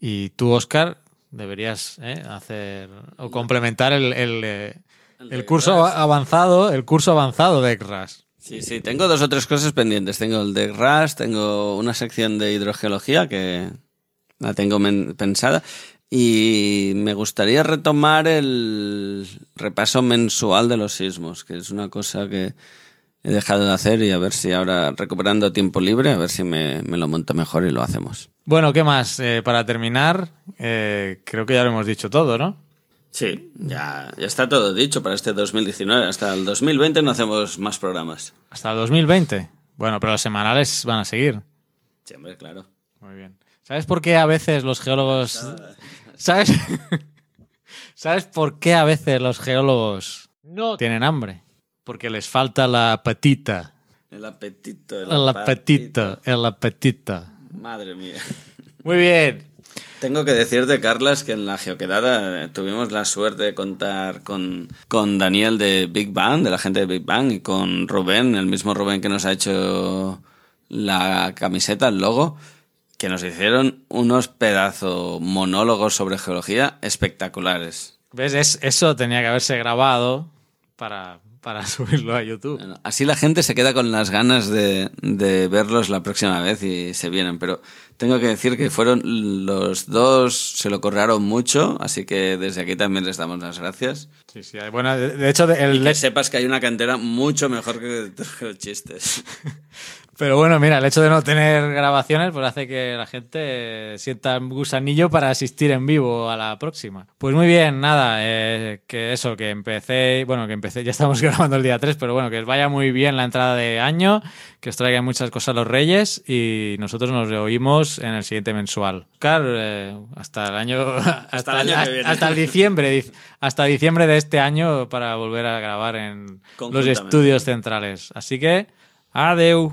[SPEAKER 2] Y tú, Oscar, deberías ¿eh? hacer o complementar el, el, eh,
[SPEAKER 3] El
[SPEAKER 2] el
[SPEAKER 3] de
[SPEAKER 2] curso avanzado, el curso avanzado de ECRAS.
[SPEAKER 3] Sí, sí, tengo dos o tres cosas pendientes. Tengo el de RAS, tengo una sección de hidrogeología que la tengo pensada y me gustaría retomar el repaso mensual de los sismos, que es una cosa que he dejado de hacer y a ver si ahora recuperando tiempo libre, a ver si me, me lo monto mejor y lo hacemos.
[SPEAKER 2] Bueno, ¿qué más? Eh, para terminar, eh, creo que ya lo hemos dicho todo, ¿no?
[SPEAKER 3] Sí, ya, ya está todo dicho para este 2019. Hasta el 2020 no hacemos más programas.
[SPEAKER 2] Hasta el 2020. Bueno, pero los semanales van a seguir.
[SPEAKER 3] Sí, hombre, claro.
[SPEAKER 2] Muy bien. ¿Sabes por qué a veces los geólogos... ¿Sabes? ¿Sabes por qué a veces los geólogos
[SPEAKER 6] No
[SPEAKER 2] tienen hambre? Porque les falta la apetita.
[SPEAKER 3] El apetito.
[SPEAKER 2] El apetito, el apetito.
[SPEAKER 3] Madre mía.
[SPEAKER 2] Muy bien.
[SPEAKER 3] Tengo que decirte, Carlas, que en la geoquedada eh, tuvimos la suerte de contar con, con Daniel de Big Bang, de la gente de Big Bang, y con Rubén, el mismo Rubén que nos ha hecho la camiseta, el logo, que nos hicieron unos pedazos monólogos sobre geología espectaculares.
[SPEAKER 2] ¿Ves? Es- eso tenía que haberse grabado para, para subirlo a YouTube.
[SPEAKER 3] Bueno, Así la gente se queda con las ganas de, de verlos la próxima vez y se vienen. Pero tengo que decir que fueron los dos, se lo corraron mucho, así que desde aquí también les damos las gracias.
[SPEAKER 2] Sí, sí. Bueno, de, de hecho, el,
[SPEAKER 3] Que sepas que hay una cantera mucho mejor que los chistes.
[SPEAKER 2] Pero bueno, mira, el hecho de no tener grabaciones pues hace que la gente sienta un gusanillo para asistir en vivo a la próxima. Pues muy bien, nada, eh, que eso, que empecé, bueno, que empecé, ya estamos grabando el día 3, pero bueno, que os vaya muy bien la entrada de año, que os traigan muchas cosas los reyes y nosotros nos oímos en el siguiente mensual. Oscar, eh, hasta el año, hasta,
[SPEAKER 3] el año que viene.
[SPEAKER 2] hasta el diciembre, dic- hasta diciembre de este año para volver a grabar en los estudios centrales. Así que, adeu.